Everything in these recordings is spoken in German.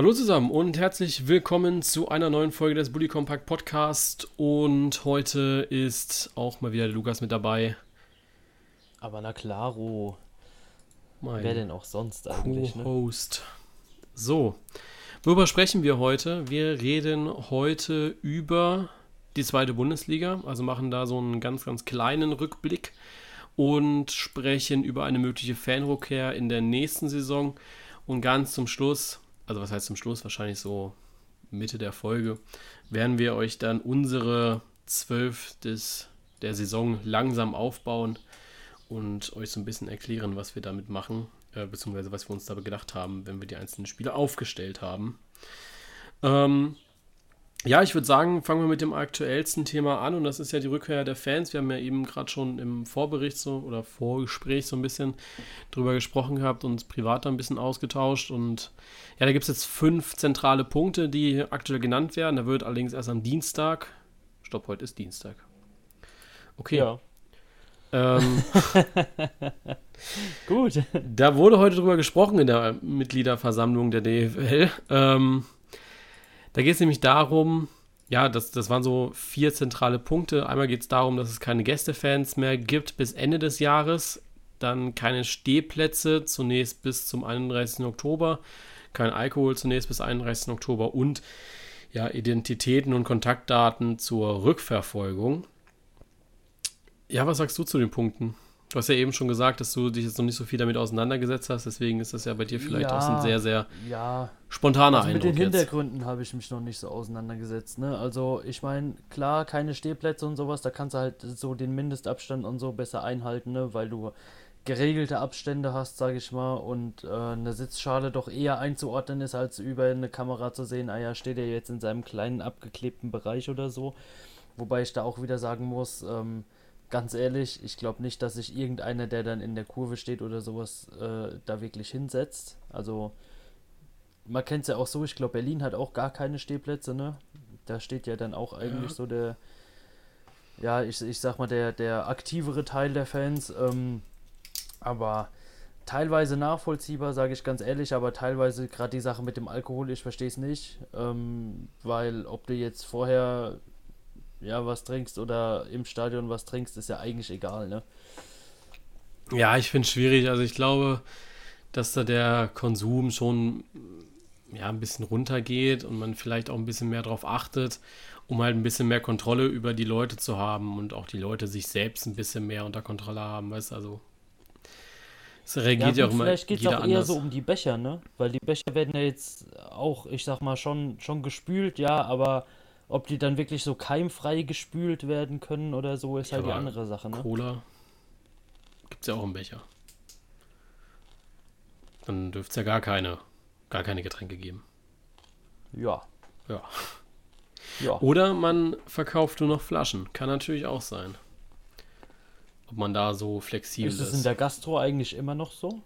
Hallo zusammen und herzlich willkommen zu einer neuen Folge des Bully Compact Podcast. Und heute ist auch mal wieder der Lukas mit dabei. Aber na klaro. Mein Wer denn auch sonst eigentlich? Ne? Co-Host. So, worüber sprechen wir heute? Wir reden heute über die zweite Bundesliga, also machen da so einen ganz, ganz kleinen Rückblick und sprechen über eine mögliche Fanrückkehr in der nächsten Saison. Und ganz zum Schluss, also was heißt zum Schluss, wahrscheinlich so Mitte der Folge, werden wir euch dann unsere zwölf der Saison langsam aufbauen und euch so ein bisschen erklären, was wir damit machen, äh, beziehungsweise was wir uns dabei gedacht haben, wenn wir die einzelnen Spiele aufgestellt haben. Ähm, ja, ich würde sagen, fangen wir mit dem aktuellsten Thema an und das ist ja die Rückkehr der Fans. Wir haben ja eben gerade schon im Vorbericht so oder Vorgespräch so ein bisschen drüber gesprochen gehabt und privat ein bisschen ausgetauscht und ja, da gibt es jetzt fünf zentrale Punkte, die aktuell genannt werden. Da wird allerdings erst am Dienstag, stopp, heute ist Dienstag. Okay. Ja. Ähm, Gut. Da wurde heute drüber gesprochen in der Mitgliederversammlung der DFL. Ähm, da geht es nämlich darum, ja, das, das waren so vier zentrale Punkte. Einmal geht es darum, dass es keine Gästefans mehr gibt bis Ende des Jahres. Dann keine Stehplätze, zunächst bis zum 31. Oktober. Kein Alkohol zunächst bis 31. Oktober und ja, Identitäten und Kontaktdaten zur Rückverfolgung. Ja, was sagst du zu den Punkten? Du hast ja eben schon gesagt, dass du dich jetzt noch nicht so viel damit auseinandergesetzt hast, deswegen ist das ja bei dir vielleicht Ja, auch so ein sehr, sehr Ja, spontaner also mit Eindruck den jetzt. Hintergründen habe ich mich noch nicht so auseinandergesetzt. Ne? Also ich meine, klar, keine Stehplätze und sowas, da kannst du halt so den Mindestabstand und so besser einhalten, ne? weil du geregelte Abstände hast, sage ich mal, und äh, eine Sitzschale doch eher einzuordnen ist, als über eine Kamera zu sehen, ah ja, steht er jetzt in seinem kleinen abgeklebten Bereich oder so. Wobei ich da auch wieder sagen muss, ähm, ganz ehrlich, ich glaube nicht, dass sich irgendeiner, der dann in der Kurve steht oder sowas, äh, da wirklich hinsetzt. Also, man kennt es ja auch so, ich glaube, Berlin hat auch gar keine Stehplätze, ne? Da steht ja dann auch eigentlich Ja. so der, ja, ich, ich sag mal, der, der aktivere Teil der Fans. Ähm, aber teilweise nachvollziehbar, sage ich ganz ehrlich, aber teilweise gerade die Sache mit dem Alkohol, ich verstehe es nicht. Ähm, weil ob du jetzt vorher ja was trinkst oder im Stadion was trinkst, ist ja eigentlich egal, ne? Ja, ich finde es schwierig. Also ich glaube, dass da der Konsum schon ja, ein bisschen runtergeht und man vielleicht auch ein bisschen mehr darauf achtet, um halt ein bisschen mehr Kontrolle über die Leute zu haben und auch die Leute sich selbst ein bisschen mehr unter Kontrolle haben, weißt du, also es reagiert ja, gut, auch immer vielleicht geht es auch eher anders. so um die Becher, ne? Weil die Becher werden ja jetzt auch, ich sag mal, schon, schon gespült, ja, aber ob die dann wirklich so keimfrei gespült werden können oder so, ist Ja, halt die andere Sache, ne? Cola gibt es ja auch im Becher. Dann dürfte es ja gar keine, gar keine Getränke geben. Ja. Ja. Ja. Oder man verkauft nur noch Flaschen. Kann natürlich auch sein. Ob man da so flexibel Ist ist. es in der Gastro eigentlich immer noch so?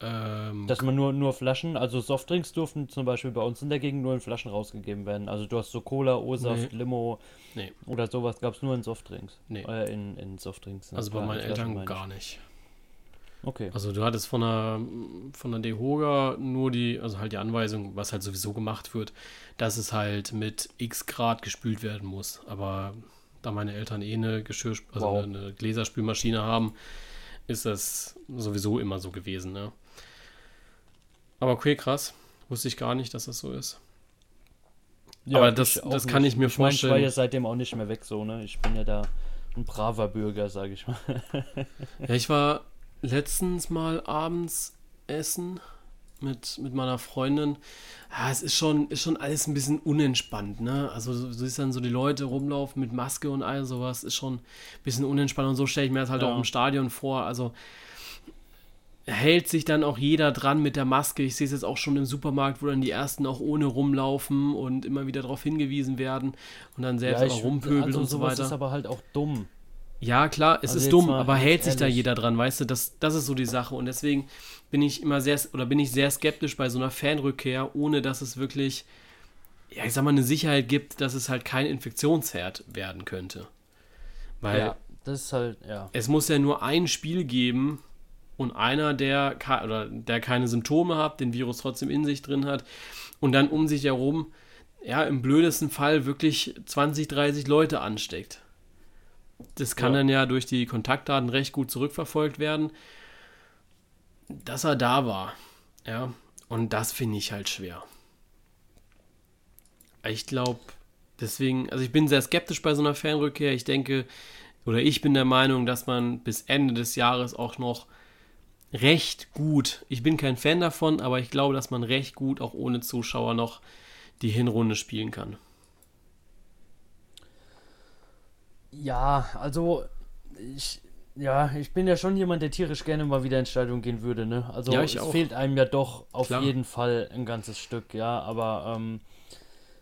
Ähm, Dass man nur, nur Flaschen, also Softdrinks durften zum Beispiel bei uns in der Gegend nur in Flaschen rausgegeben werden. Also du hast so Cola, O-Saft, Nee. Limo nee, oder sowas gab es nur in Softdrinks. Nee. Äh, in, in Softdrinks. ne? also bei meinen Eltern meine gar nicht. Okay. Also du hattest von der, von der Dehoga nur die, also halt die Anweisung, was halt sowieso gemacht wird, dass es halt mit x Grad gespült werden muss. Aber da meine Eltern eh eine Geschirr, also Wow. eine, eine Gläserspülmaschine haben, ist das sowieso immer so gewesen, ne? Aber okay, krass. Wusste ich gar nicht, dass das so ist. aber das- das kann nicht. ich mir ich mein, Ich war vorstellen. ja seitdem auch nicht mehr weg so, ne? Ich bin ja da ein braver Bürger, sage ich mal. Ja, ich war letztens mal abends essen mit, mit meiner Freundin. Ja, es ist schon, ist schon alles ein bisschen unentspannt, ne? Also du siehst dann so die Leute rumlaufen mit Maske und all sowas, ist schon ein bisschen unentspannt und so stelle ich mir das halt Ja. auch im Stadion vor. Also hält sich dann auch jeder dran mit der Maske. Ich sehe es jetzt auch schon im Supermarkt, wo dann die ersten auch ohne rumlaufen und immer wieder darauf hingewiesen werden und dann selbst auch rumpöbeln also und so weiter. ist aber halt auch dumm. Ja, klar, es Also ist dumm, aber hält sich da jeder dran, weißt du? Das, das ist so die Sache. Und deswegen bin ich immer sehr, oder bin ich sehr skeptisch bei so einer Fanrückkehr, ohne dass es wirklich, ja, ich sag mal, eine Sicherheit gibt, dass es halt kein Infektionsherd werden könnte. Weil ja, das ist halt, ja. es muss ja nur ein Spiel geben, und einer, der, oder der keine Symptome hat, den Virus trotzdem in sich drin hat und dann um sich herum, ja, im blödesten Fall wirklich 20, 30 Leute ansteckt. Das kann ja. dann ja durch die Kontaktdaten recht gut zurückverfolgt werden, dass er da war. Ja, und das finde ich halt schwer. Ich glaube, deswegen, also ich bin sehr skeptisch bei so einer Fanrückkehr. Ich denke, oder ich bin der Meinung, dass man bis Ende des Jahres auch noch recht gut, ich bin kein Fan davon, aber ich glaube, dass man recht gut auch ohne Zuschauer noch die Hinrunde spielen kann. Ja, also ich, ja, ich bin ja schon jemand, der tierisch gerne mal wieder ins Stadion gehen würde, ne? Also ja, es auch. fehlt einem ja doch auf Klar. jeden Fall ein ganzes Stück, ja, aber ähm,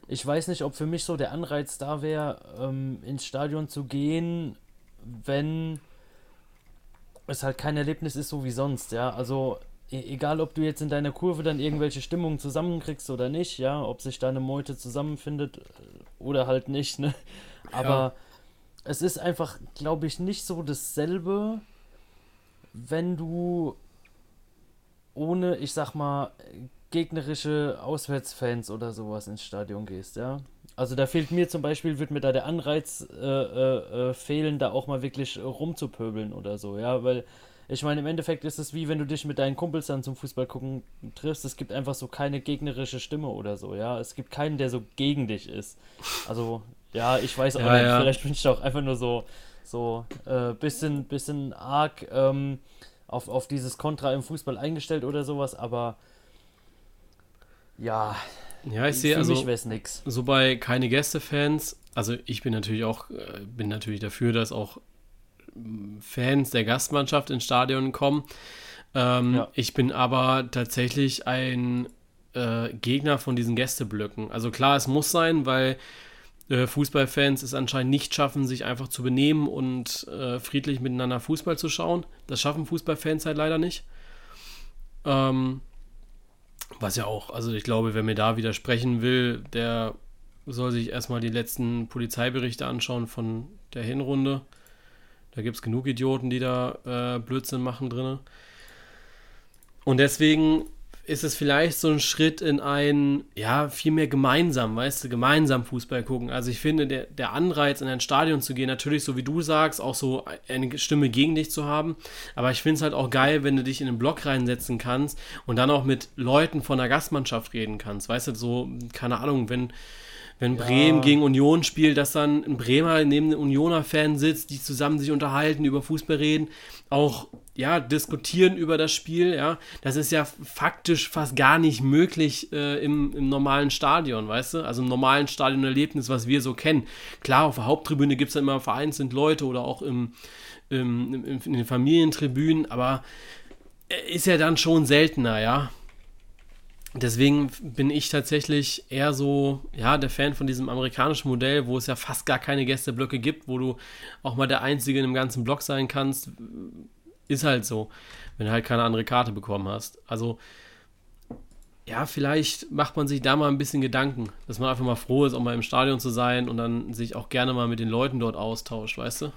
ich weiß nicht, ob für mich so der Anreiz da wäre, ähm, ins Stadion zu gehen, wenn es halt kein Erlebnis ist, so wie sonst, ja. Also e egal, ob du jetzt in deiner Kurve dann irgendwelche Stimmungen zusammenkriegst oder nicht, ja, ob sich da eine Meute zusammenfindet äh, oder halt nicht, ne? Aber ja. es ist einfach, glaube ich, nicht so dasselbe, wenn du ohne, ich sag mal, gegnerische Auswärtsfans oder sowas ins Stadion gehst, ja. Also da fehlt mir zum Beispiel, wird mir da der Anreiz äh, äh, äh, fehlen, da auch mal wirklich rumzupöbeln oder so, ja, weil ich meine, im Endeffekt ist es wie wenn du dich mit deinen Kumpels dann zum Fußball gucken triffst. Es gibt einfach so keine gegnerische Stimme oder so, ja. Es gibt keinen, der so gegen dich ist. Also, ja, ich weiß auch ja, nicht, ja. vielleicht bin ich auch einfach nur so, so äh, bisschen, bisschen arg ähm, auf, auf dieses Kontra im Fußball eingestellt oder sowas, aber ja, ja, ich sehe also, mich nix. So bei keine Gäste-Fans, also ich bin natürlich auch, äh, bin natürlich dafür, dass auch mm, Fans der Gastmannschaft ins Stadion kommen. Ähm, ja. Ich bin aber tatsächlich ein äh, Gegner von diesen Gästeblöcken. Also klar, es muss sein, weil äh, Fußballfans es anscheinend nicht schaffen, sich einfach zu benehmen und äh, friedlich miteinander Fußball zu schauen. Das schaffen Fußballfans halt leider nicht. Ähm, was ja auch, also ich glaube, wer mir da widersprechen will, der soll sich erstmal die letzten Polizeiberichte anschauen von der Hinrunde. Da gibt es genug Idioten, die da äh, Blödsinn machen drin. Und deswegen ist es vielleicht so ein Schritt in ein, ja, viel mehr gemeinsam, weißt du, gemeinsam Fußball gucken. Also ich finde, der, der Anreiz, in ein Stadion zu gehen, natürlich, so wie du sagst, auch so eine Stimme gegen dich zu haben. Aber ich finde es halt auch geil, wenn du dich in einen Block reinsetzen kannst und dann auch mit Leuten von der Gastmannschaft reden kannst. Weißt du, so, keine Ahnung, wenn wenn Bremen gegen Union spielt, dass dann ein Bremer neben einem Unioner-Fan sitzt, die zusammen sich unterhalten, über Fußball reden, auch ja, diskutieren über das Spiel, ja. Das ist ja faktisch fast gar nicht möglich äh, im, im normalen Stadion, weißt du? Also im normalen Stadionerlebnis, was wir so kennen. Klar, auf der Haupttribüne gibt es dann immer vereinzelt Leute oder auch im, im, im, in den Familientribünen, aber äh, ist ja dann schon seltener, ja. Deswegen bin ich tatsächlich eher so, ja, der Fan von diesem amerikanischen Modell, wo es ja fast gar keine Gästeblöcke gibt, wo du auch mal der Einzige in dem ganzen Block sein kannst. Ist halt so, wenn du halt keine andere Karte bekommen hast. Also, ja, vielleicht macht man sich da mal ein bisschen Gedanken, dass man einfach mal froh ist, auch mal im Stadion zu sein und dann sich auch gerne mal mit den Leuten dort austauscht, weißt du?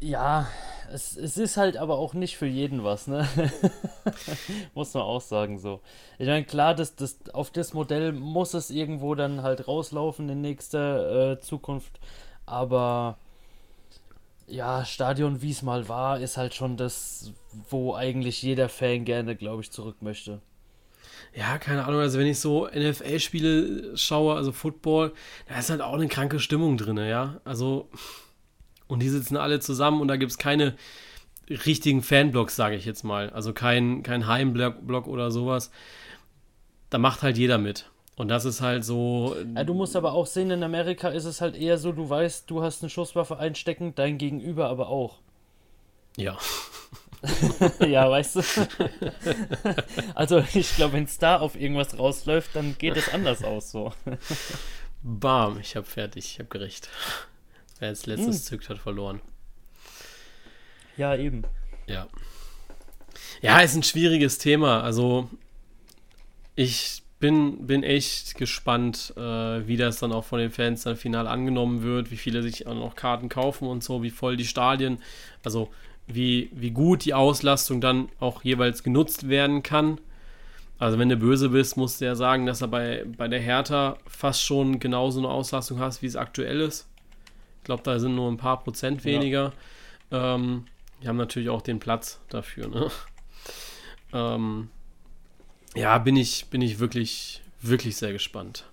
Ja, es, es ist halt aber auch nicht für jeden was, ne? muss man auch sagen so. Ich meine, klar, das, das, auf das Modell muss es irgendwo dann halt rauslaufen in nächster äh, Zukunft, aber ja, Stadion, wie es mal war, ist halt schon das, wo eigentlich jeder Fan gerne, glaube ich, zurück möchte. Ja, keine Ahnung, also wenn ich so NFL-Spiele schaue, also Football, da ist halt auch eine kranke Stimmung drin, ja. Also und die sitzen alle zusammen und da gibt es keine richtigen Fanblocks, sage ich jetzt mal. Also kein, kein Heimblock oder sowas. Da macht halt jeder mit. Und das ist halt so. Ja, du musst aber auch sehen, in Amerika ist es halt eher so, du weißt, du hast eine Schusswaffe einstecken, dein Gegenüber aber auch. Ja. ja, weißt du. also ich glaube, wenn es da auf irgendwas rausläuft, dann geht es anders aus so. Bam, ich habe fertig, ich habe gerecht. Wer als letztes hm. zückt, hat verloren. Ja, eben. Ja. Ja, ist ein schwieriges Thema. Also, ich bin, bin echt gespannt, äh, wie das dann auch von den Fans dann final angenommen wird, wie viele sich auch noch Karten kaufen und so, wie voll die Stadien, also wie, wie gut die Auslastung dann auch jeweils genutzt werden kann. Also wenn du böse bist, musst du ja sagen, dass er bei, bei der Hertha fast schon genauso eine Auslastung hast, wie es aktuell ist. Ich glaube, da sind nur ein paar Prozent weniger. Ja. Ähm, die haben natürlich auch den Platz dafür. Ne? Ähm, ja, bin ich, bin ich wirklich, wirklich sehr gespannt.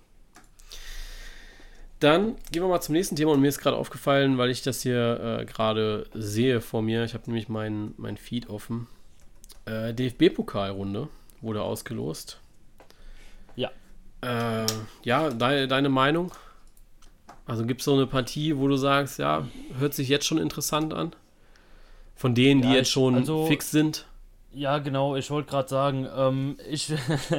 Dann gehen wir mal zum nächsten Thema und mir ist gerade aufgefallen, weil ich das hier äh, gerade sehe vor mir. Ich habe nämlich mein, mein Feed offen. Äh, DFB-Pokalrunde wurde ausgelost. Ja. Äh, ja, de deine Meinung? Also gibt es so eine Partie, wo du sagst, ja, hört sich jetzt schon interessant an? Von denen, ja, die jetzt schon also, fix sind? Ja, genau, ich wollte gerade sagen, ähm, ich,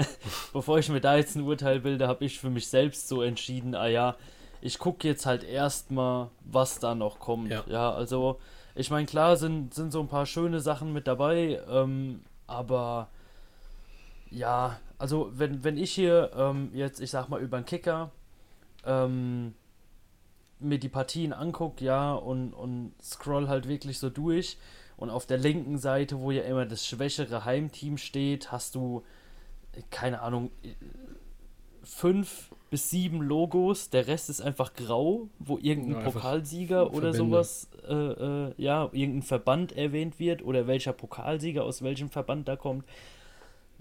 bevor ich mir da jetzt ein Urteil bilde, habe ich für mich selbst so entschieden, ah ja, ich gucke jetzt halt erstmal, was da noch kommt. Ja, ja also ich meine, klar sind, sind so ein paar schöne Sachen mit dabei, ähm, aber ja, also wenn, wenn ich hier ähm, jetzt, ich sag mal, über den Kicker ähm, mir die Partien angucke, ja, und, und scroll halt wirklich so durch und auf der linken Seite, wo ja immer das schwächere Heimteam steht, hast du, keine Ahnung, fünf bis sieben Logos, der Rest ist einfach grau, wo irgendein ja, Pokalsieger oder sowas, äh, äh, ja, irgendein Verband erwähnt wird oder welcher Pokalsieger aus welchem Verband da kommt.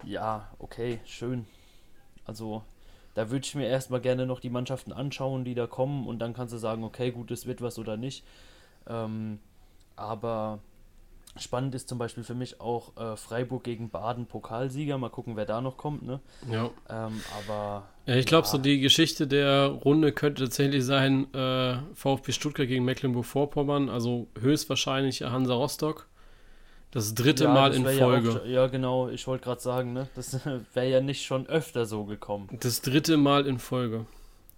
Ja, okay, schön. Also, da würde ich mir erstmal gerne noch die Mannschaften anschauen, die da kommen und dann kannst du sagen, okay, gut, es wird was oder nicht. Ähm, aber Spannend ist zum Beispiel für mich auch äh, Freiburg gegen Baden Pokalsieger. Mal gucken, wer da noch kommt. Ne? Ja. Ähm, aber. Ja, ich glaube, ja. so die Geschichte der Runde könnte tatsächlich sein: äh, VfB Stuttgart gegen Mecklenburg-Vorpommern. Also höchstwahrscheinlich Hansa Rostock. Das dritte ja, Mal das in Folge. Ja, ja, genau. Ich wollte gerade sagen, ne? das wäre ja nicht schon öfter so gekommen. Das dritte Mal in Folge.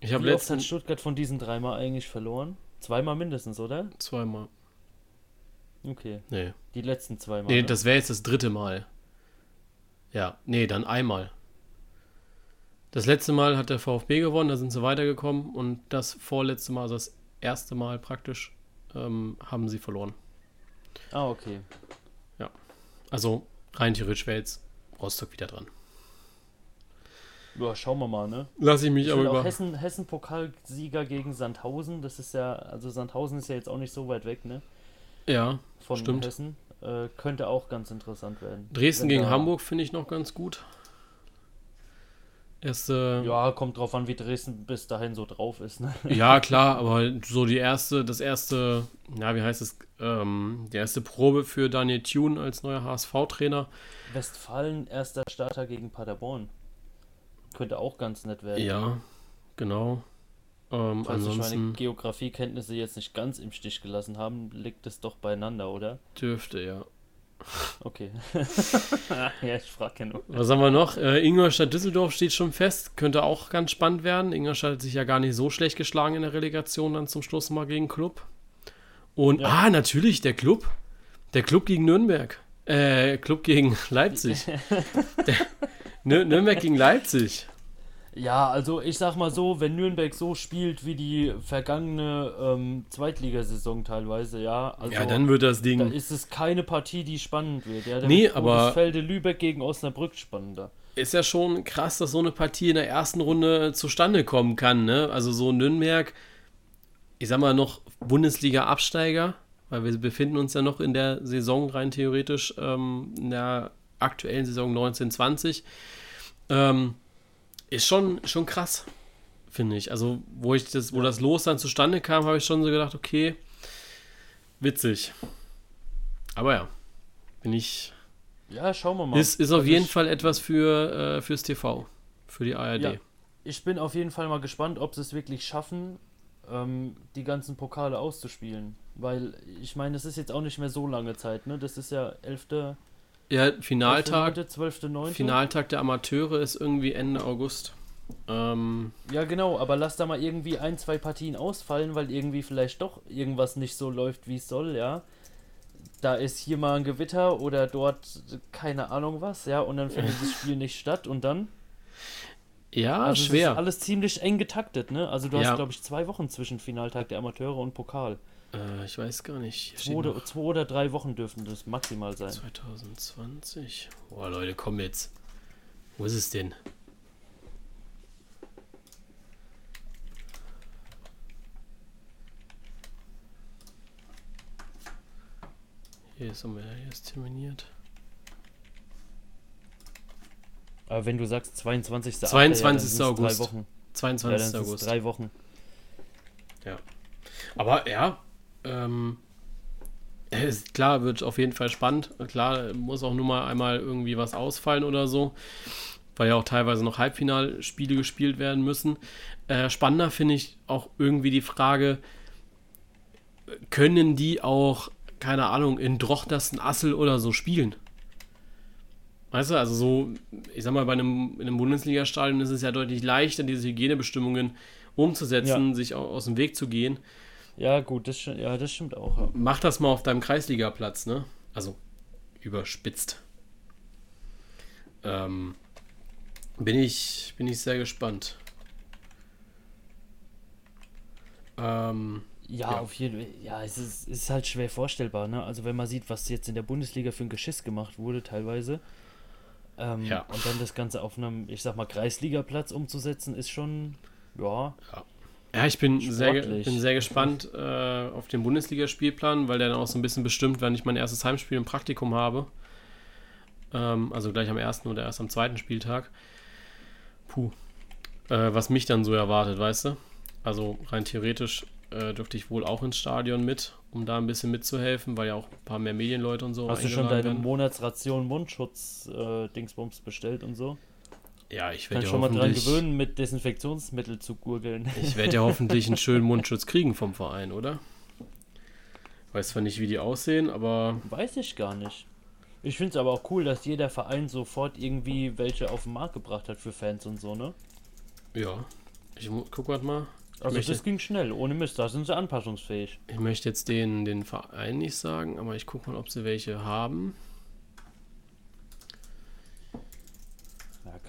Ich Wie letzten... oft hat Stuttgart von diesen dreimal eigentlich verloren? Zweimal mindestens, oder? Zweimal. Okay. Nee. Die letzten zwei Mal. Nee, ne? das wäre jetzt das dritte Mal. Ja, nee, dann einmal. Das letzte Mal hat der VfB gewonnen, da sind sie weitergekommen und das vorletzte Mal, also das erste Mal praktisch, ähm, haben sie verloren. Ah, okay. Also rein theoretisch wäre jetzt Rostock wieder dran. Ja, schauen wir mal, ne? Lass ich mich ich aber über. Hessen, Hessen Pokalsieger gegen Sandhausen, das ist ja, also Sandhausen ist ja jetzt auch nicht so weit weg, ne? Ja, von stimmt. Hessen. Äh, könnte auch ganz interessant werden. Dresden gegen Hamburg finde ich noch ganz gut. Erste, ja, kommt drauf an, wie Dresden bis dahin so drauf ist. Ne? Ja, klar, aber so die erste, das erste, ja, wie heißt es, ähm, die erste Probe für Daniel Thune als neuer HSV-Trainer. Westfalen, erster Starter gegen Paderborn. Könnte auch ganz nett werden. Ja, genau. Ähm, Falls ansonsten, meine Geografiekenntnisse jetzt nicht ganz im Stich gelassen haben, liegt es doch beieinander, oder? Dürfte, ja. Okay. ja, ich frage nur. Was haben wir noch? Äh, Ingolstadt Düsseldorf steht schon fest. Könnte auch ganz spannend werden. Ingolstadt hat sich ja gar nicht so schlecht geschlagen in der Relegation dann zum Schluss mal gegen Club. Und, ja. ah, natürlich, der Club. Der Club gegen Nürnberg. Äh, Club gegen Leipzig. der, Nürnberg gegen Leipzig. Ja, also ich sag mal so, wenn Nürnberg so spielt wie die vergangene ähm, Zweitligasaison teilweise, ja. Also, ja, dann wird das Ding. Da ist es keine Partie, die spannend wird. Ja, nee, aber. Felde Lübeck gegen Osnabrück spannender. Ist ja schon krass, dass so eine Partie in der ersten Runde zustande kommen kann, ne? Also so Nürnberg, ich sag mal noch Bundesliga-Absteiger, weil wir befinden uns ja noch in der Saison rein theoretisch, ähm, in der aktuellen Saison 1920. Ähm, ist schon, schon krass, finde ich. Also, wo ich das, wo das Los dann zustande kam, habe ich schon so gedacht, okay, witzig. Aber ja, bin ich. Ja, schauen wir mal. Ist, ist auf also jeden Fall etwas für, äh, fürs TV, für die ARD. Ja, ich bin auf jeden Fall mal gespannt, ob sie es wirklich schaffen, ähm, die ganzen Pokale auszuspielen. Weil, ich meine, es ist jetzt auch nicht mehr so lange Zeit, ne? Das ist ja 11. Ja, Finaltag. 12. 9. Finaltag der Amateure ist irgendwie Ende August. Ähm, ja, genau, aber lass da mal irgendwie ein, zwei Partien ausfallen, weil irgendwie vielleicht doch irgendwas nicht so läuft, wie es soll, ja. Da ist hier mal ein Gewitter oder dort keine Ahnung was, ja, und dann findet das Spiel nicht statt und dann. Ja, also schwer. ist alles ziemlich eng getaktet, ne? Also du hast, ja. glaube ich, zwei Wochen zwischen Finaltag der Amateure und Pokal. Äh, ich weiß gar nicht. Zwei oder, zwei oder drei Wochen dürften das maximal sein. 2020. Boah, Leute, komm jetzt. Wo ist es denn? Hier ist, hier ist terminiert. Aber wenn du sagst 22. 22. Ja, August. Drei Wochen. Ja, 22. dann sind es August. drei Wochen. Aber ja, ähm, ist, klar, wird auf jeden Fall spannend. Klar, muss auch nur mal einmal irgendwie was ausfallen oder so, weil ja auch teilweise noch Halbfinalspiele gespielt werden müssen. Äh, spannender finde ich auch irgendwie die Frage, können die auch, keine Ahnung, in Drochtersten Assel oder so spielen? Weißt du, also so, ich sag mal, bei einem, in einem Bundesligastadion ist es ja deutlich leichter, diese Hygienebestimmungen umzusetzen, sich au- aus dem Weg zu gehen. Ja, gut, das, ja, das stimmt auch. Ja. Mach das mal auf deinem Kreisligaplatz, ne? Also überspitzt. Ähm, bin ich, bin ich sehr gespannt. Ähm, Ja, Ja. auf jeden Fall. Ja, es ist, ist halt schwer vorstellbar, ne? Also wenn man sieht, was jetzt in der Bundesliga für ein Geschiss gemacht wurde, teilweise. Ähm, Ja. Und dann das Ganze auf einem, ich sag mal, Kreisligaplatz umzusetzen, ist schon, ja, ja, ich bin sehr, bin sehr gespannt äh, auf den Bundesligaspielplan, weil der dann auch so ein bisschen bestimmt, wann ich mein erstes Heimspiel im Praktikum habe. Ähm, also gleich am ersten oder erst am zweiten Spieltag. Puh. Äh, was mich dann so erwartet, weißt du? Also rein theoretisch äh, dürfte ich wohl auch ins Stadion mit, um da ein bisschen mitzuhelfen, weil ja auch ein paar mehr Medienleute und so Hast du schon deine werden. Monatsration Mundschutz-Dingsbums bestellt und so? Ja, ich werde ja schon mal dran gewöhnen, mit Desinfektionsmittel zu gurgeln. ich werde ja hoffentlich einen schönen Mundschutz kriegen vom Verein, oder? Weiß zwar nicht, wie die aussehen, aber Weiß ich gar nicht. Ich finde es aber auch cool, dass jeder Verein sofort irgendwie welche auf den Markt gebracht hat für Fans und so, ne? ja. Ich guck grad mal. Also möchte- das ging schnell, ohne Mist, da sind sie anpassungsfähig. Ich möchte jetzt den, den Verein nicht sagen, aber ich gucke mal, ob sie welche haben.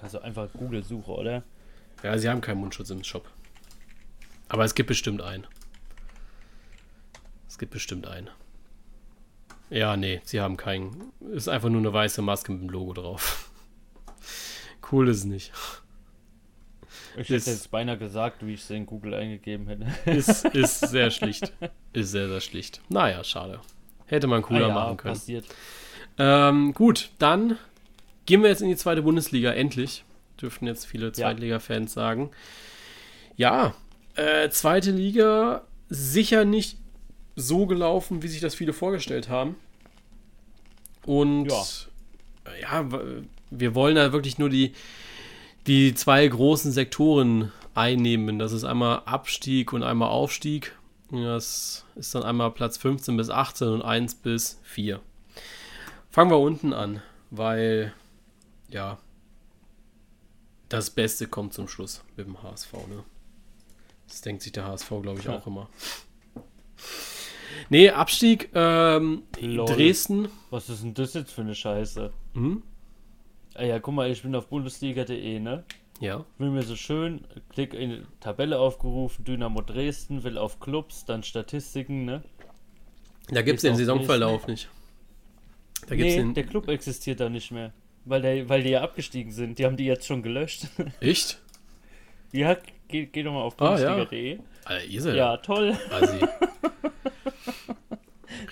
Du einfach Google suchen, oder? Ja, sie haben keinen Mundschutz im Shop. Aber es gibt bestimmt einen. Es gibt bestimmt einen. Ja, nee, sie haben keinen. Ist einfach nur eine weiße Maske mit dem Logo drauf. Cool ist es nicht. Ich Ist- hätte jetzt beinahe gesagt, wie ich es in Google eingegeben hätte. Ist, ist sehr schlicht. Ist sehr, sehr schlicht. Naja, schade. Hätte man cooler Ah ja, machen können. Passiert. Ähm, gut, dann gehen wir jetzt in die zweite Bundesliga, endlich. Dürften jetzt viele Zweitliga-Fans sagen. Ja, äh, zweite Liga sicher nicht so gelaufen, wie sich das viele vorgestellt haben. Und Ja. ja, wir wollen da wirklich nur die, die zwei großen Sektoren einnehmen. Das ist einmal Abstieg und einmal Aufstieg. Das ist dann einmal Platz 15 bis 18 und 1 bis 4. Fangen wir unten an, weil ja das Beste kommt zum Schluss mit dem HSV, ne? Das denkt sich der HSV, glaube ich, Ja. auch immer. Nee, Abstieg, ähm, Lol. Dresden. Was ist denn das jetzt für eine Scheiße? Hm? Ah ja, guck mal, ich bin auf bundesliga.de, ne? Ja. Will mir so schön, klick in die Tabelle aufgerufen, Dynamo Dresden, will auf Clubs, dann Statistiken, ne? Da gibt es den Saisonverlauf nicht. Da gibt's nee, den. der Club existiert da nicht mehr. Weil, der, weil die ja abgestiegen sind. Die haben die jetzt schon gelöscht. Echt? ja, geh, geh doch mal auf Ah, ja. bundesliga.de. Alter, ihr seid Ja, toll. Assi.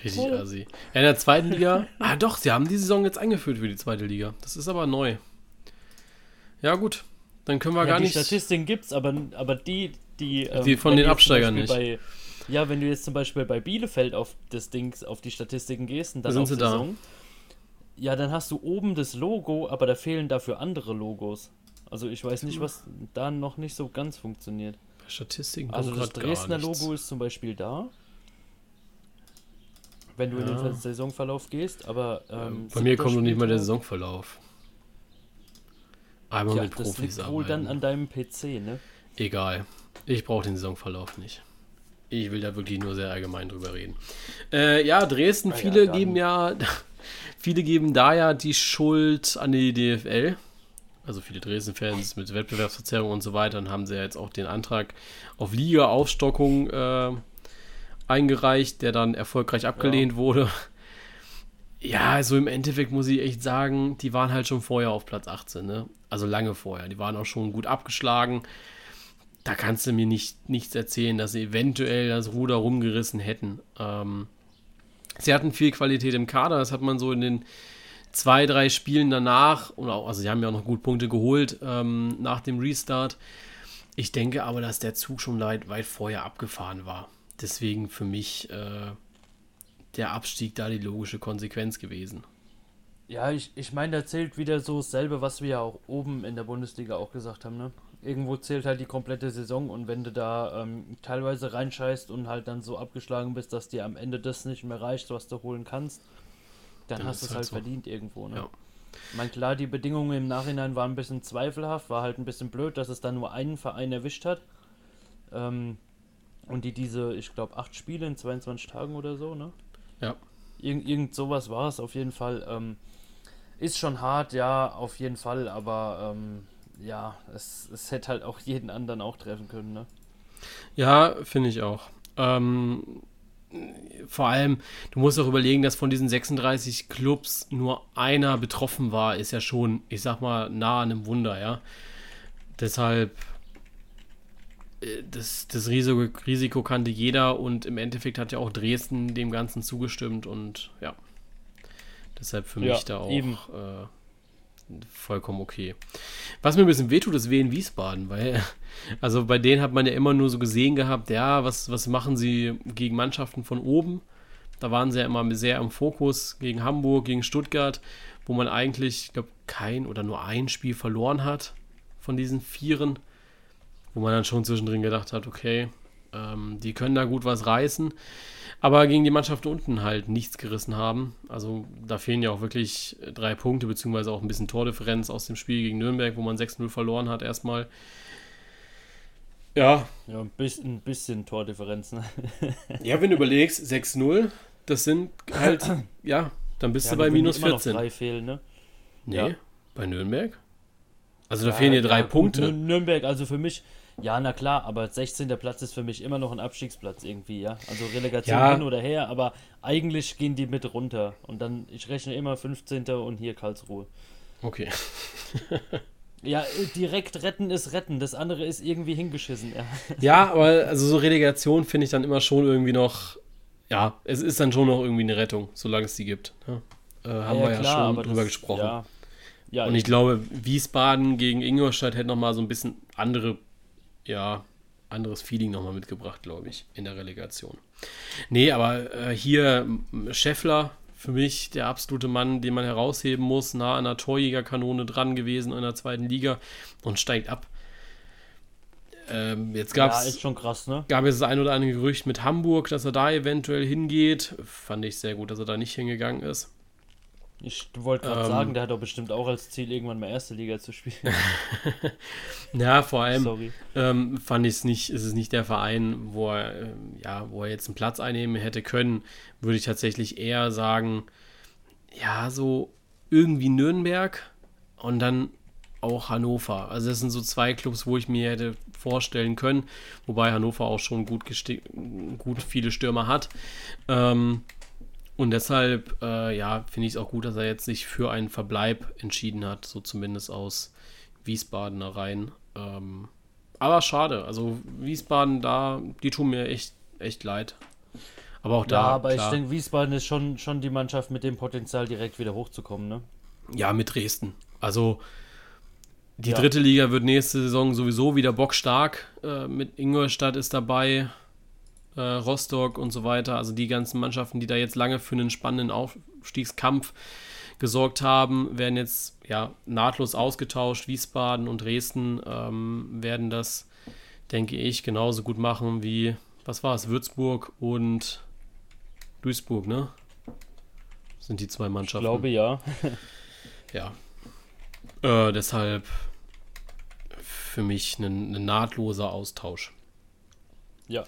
Richtig Toll. assi. Ja, in der zweiten Liga. Ah, doch, sie haben die Saison jetzt eingeführt für die zweite Liga. Das ist aber neu. Ja, gut. Dann können wir Ja, gar die nicht. Statistiken gibt's, aber, aber die, die, ähm, Die von wenn den Absteigern Beispiel Bei, ja, wenn du jetzt zum Beispiel bei Bielefeld auf das Dings, auf die Statistiken gehst und dann Sind auf sie da? Ja, dann hast du oben das Logo, aber da fehlen dafür andere Logos. Also ich weiß nicht, was da noch nicht so ganz funktioniert. Bei Statistiken Also das Dresdner. Logo ist zum Beispiel da. Wenn du in Ja. den Saisonverlauf gehst, aber ähm, Bei mir kommt noch nicht mal der Saisonverlauf. Einmal Ja, mit das Profis liegt arbeiten. wohl dann an deinem PC, ne? Egal. Ich brauche den Saisonverlauf nicht. Ich will da wirklich nur sehr allgemein drüber reden. Äh, ja, Dresden, Ah ja, viele dann. geben ja, viele geben da ja die Schuld an die DFL. Also viele Dresden-Fans mit Wettbewerbsverzerrung und so weiter. Dann haben sie ja jetzt auch den Antrag auf Liga-Aufstockung äh, eingereicht, der dann erfolgreich abgelehnt ja. wurde. Ja, also im Endeffekt muss ich echt sagen, die waren halt schon vorher auf Platz 18, ne? Also lange vorher. Die waren auch schon gut abgeschlagen. Da kannst du mir nicht, nichts erzählen, dass sie eventuell das Ruder rumgerissen hätten. Ähm, sie hatten viel Qualität im Kader, das hat man so in den zwei, drei Spielen danach, und auch, also sie haben ja auch noch gut Punkte geholt ähm, nach dem Restart. Ich denke aber, dass der Zug schon weit, weit vorher abgefahren war. Deswegen für mich äh, der Abstieg da die logische Konsequenz gewesen. Ja, ich, ich meine, da zählt wieder so dasselbe, was wir ja auch oben in der Bundesliga auch gesagt haben, ne? Irgendwo zählt halt die komplette Saison und wenn du da ähm, teilweise reinscheißt und halt dann so abgeschlagen bist, dass dir am Ende das nicht mehr reicht, was du holen kannst, dann, dann hast du es halt, halt so. verdient irgendwo, ne? Ja. Ich meine, klar, die Bedingungen im Nachhinein waren ein bisschen zweifelhaft, war halt ein bisschen blöd, dass es dann nur einen Verein erwischt hat. Ähm, und die diese, ich glaube, acht Spiele in 22 Tagen oder so, ne? Ja. Irgend, irgend sowas war es auf jeden Fall. Ähm, ist schon hart, ja, auf jeden Fall, aber ähm, ja, es, es hätte halt auch jeden anderen auch treffen können, ne? Ja, finde ich auch. Ähm, vor allem, du musst auch überlegen, dass von diesen 36 Clubs nur einer betroffen war, ist ja schon, ich sag mal, nah an einem Wunder, ja. Deshalb, äh, das, das Risiko, Risiko kannte jeder und im Endeffekt hat ja auch Dresden dem Ganzen zugestimmt und ja. Deshalb für mich ja, da auch äh, vollkommen okay. Was mir ein bisschen wehtut, ist Wien Wiesbaden, weil, also bei denen hat man ja immer nur so gesehen gehabt, ja, was, was machen sie gegen Mannschaften von oben? Da waren sie ja immer sehr im Fokus gegen Hamburg, gegen Stuttgart, wo man eigentlich, ich glaube, kein oder nur ein Spiel verloren hat von diesen Vieren, wo man dann schon zwischendrin gedacht hat, okay, ähm, die können da gut was reißen aber gegen die Mannschaft unten halt nichts gerissen haben. Also da fehlen ja auch wirklich drei Punkte, beziehungsweise auch ein bisschen Tordifferenz aus dem Spiel gegen Nürnberg, wo man 6-0 verloren hat erstmal. Ja. Ja, ein bisschen, ein bisschen Tordifferenz. Ne? ja, wenn du überlegst, 6-0, das sind halt, ja, dann bist ja, du bei minus 14. Immer noch drei fehlen, ne? Nee, ja. bei Nürnberg? Also da ja, fehlen dir drei Punkte. Nürnberg, also für mich, ja, na klar, aber 16. Platz ist für mich immer noch ein Abstiegsplatz irgendwie, ja. Also Relegation ja. hin oder her, aber eigentlich gehen die mit runter. Und dann, ich rechne immer 15. und hier Karlsruhe. Okay. ja, direkt retten ist retten, das andere ist irgendwie hingeschissen, ja. Ja, aber also so Relegation finde ich dann immer schon irgendwie noch, ja, es ist dann schon noch irgendwie eine Rettung, solange es die gibt. Ja. Äh, haben ja, wir ja klar, schon drüber das, gesprochen. Ja. Ja, und ich glaube, Wiesbaden gegen Ingolstadt hätte nochmal so ein bisschen andere ja, anderes Feeling nochmal mitgebracht, glaube ich, in der Relegation. Nee, aber äh, hier Scheffler, für mich der absolute Mann, den man herausheben muss, nah an der Torjägerkanone dran gewesen in der zweiten Liga und steigt ab. Ähm, jetzt gab's, ja, ist schon krass, ne? Gab es das ein oder andere Gerücht mit Hamburg, dass er da eventuell hingeht. Fand ich sehr gut, dass er da nicht hingegangen ist. Ich wollte gerade ähm, sagen, der hat doch bestimmt auch als Ziel, irgendwann mal erste Liga zu spielen. ja, vor allem ähm, fand ich es nicht, ist es nicht der Verein, wo er, äh, ja, wo er jetzt einen Platz einnehmen hätte können, würde ich tatsächlich eher sagen, ja, so irgendwie Nürnberg und dann auch Hannover. Also das sind so zwei Clubs, wo ich mir hätte vorstellen können, wobei Hannover auch schon gut, gut viele Stürmer hat. Ähm, und deshalb, äh, ja, finde ich es auch gut, dass er jetzt sich für einen Verbleib entschieden hat, so zumindest aus Wiesbadener Reihen. Ähm, aber schade, also Wiesbaden da, die tun mir echt, echt leid. Aber auch da. Ja, aber klar, ich denke, Wiesbaden ist schon, schon die Mannschaft mit dem Potenzial, direkt wieder hochzukommen, ne? Ja, mit Dresden. Also die ja. dritte Liga wird nächste Saison sowieso wieder bockstark. Äh, mit Ingolstadt ist dabei äh, Rostock und so weiter. Also die ganzen Mannschaften, die da jetzt lange für einen spannenden Aufstiegskampf gesorgt haben, werden jetzt ja nahtlos ausgetauscht. Wiesbaden und Dresden ähm, werden das, denke ich, genauso gut machen wie, was war es, Würzburg und Duisburg, ne? Sind die zwei Mannschaften. Ich glaube ja. ja. Äh, deshalb für mich ein, ein nahtloser Austausch. Ja.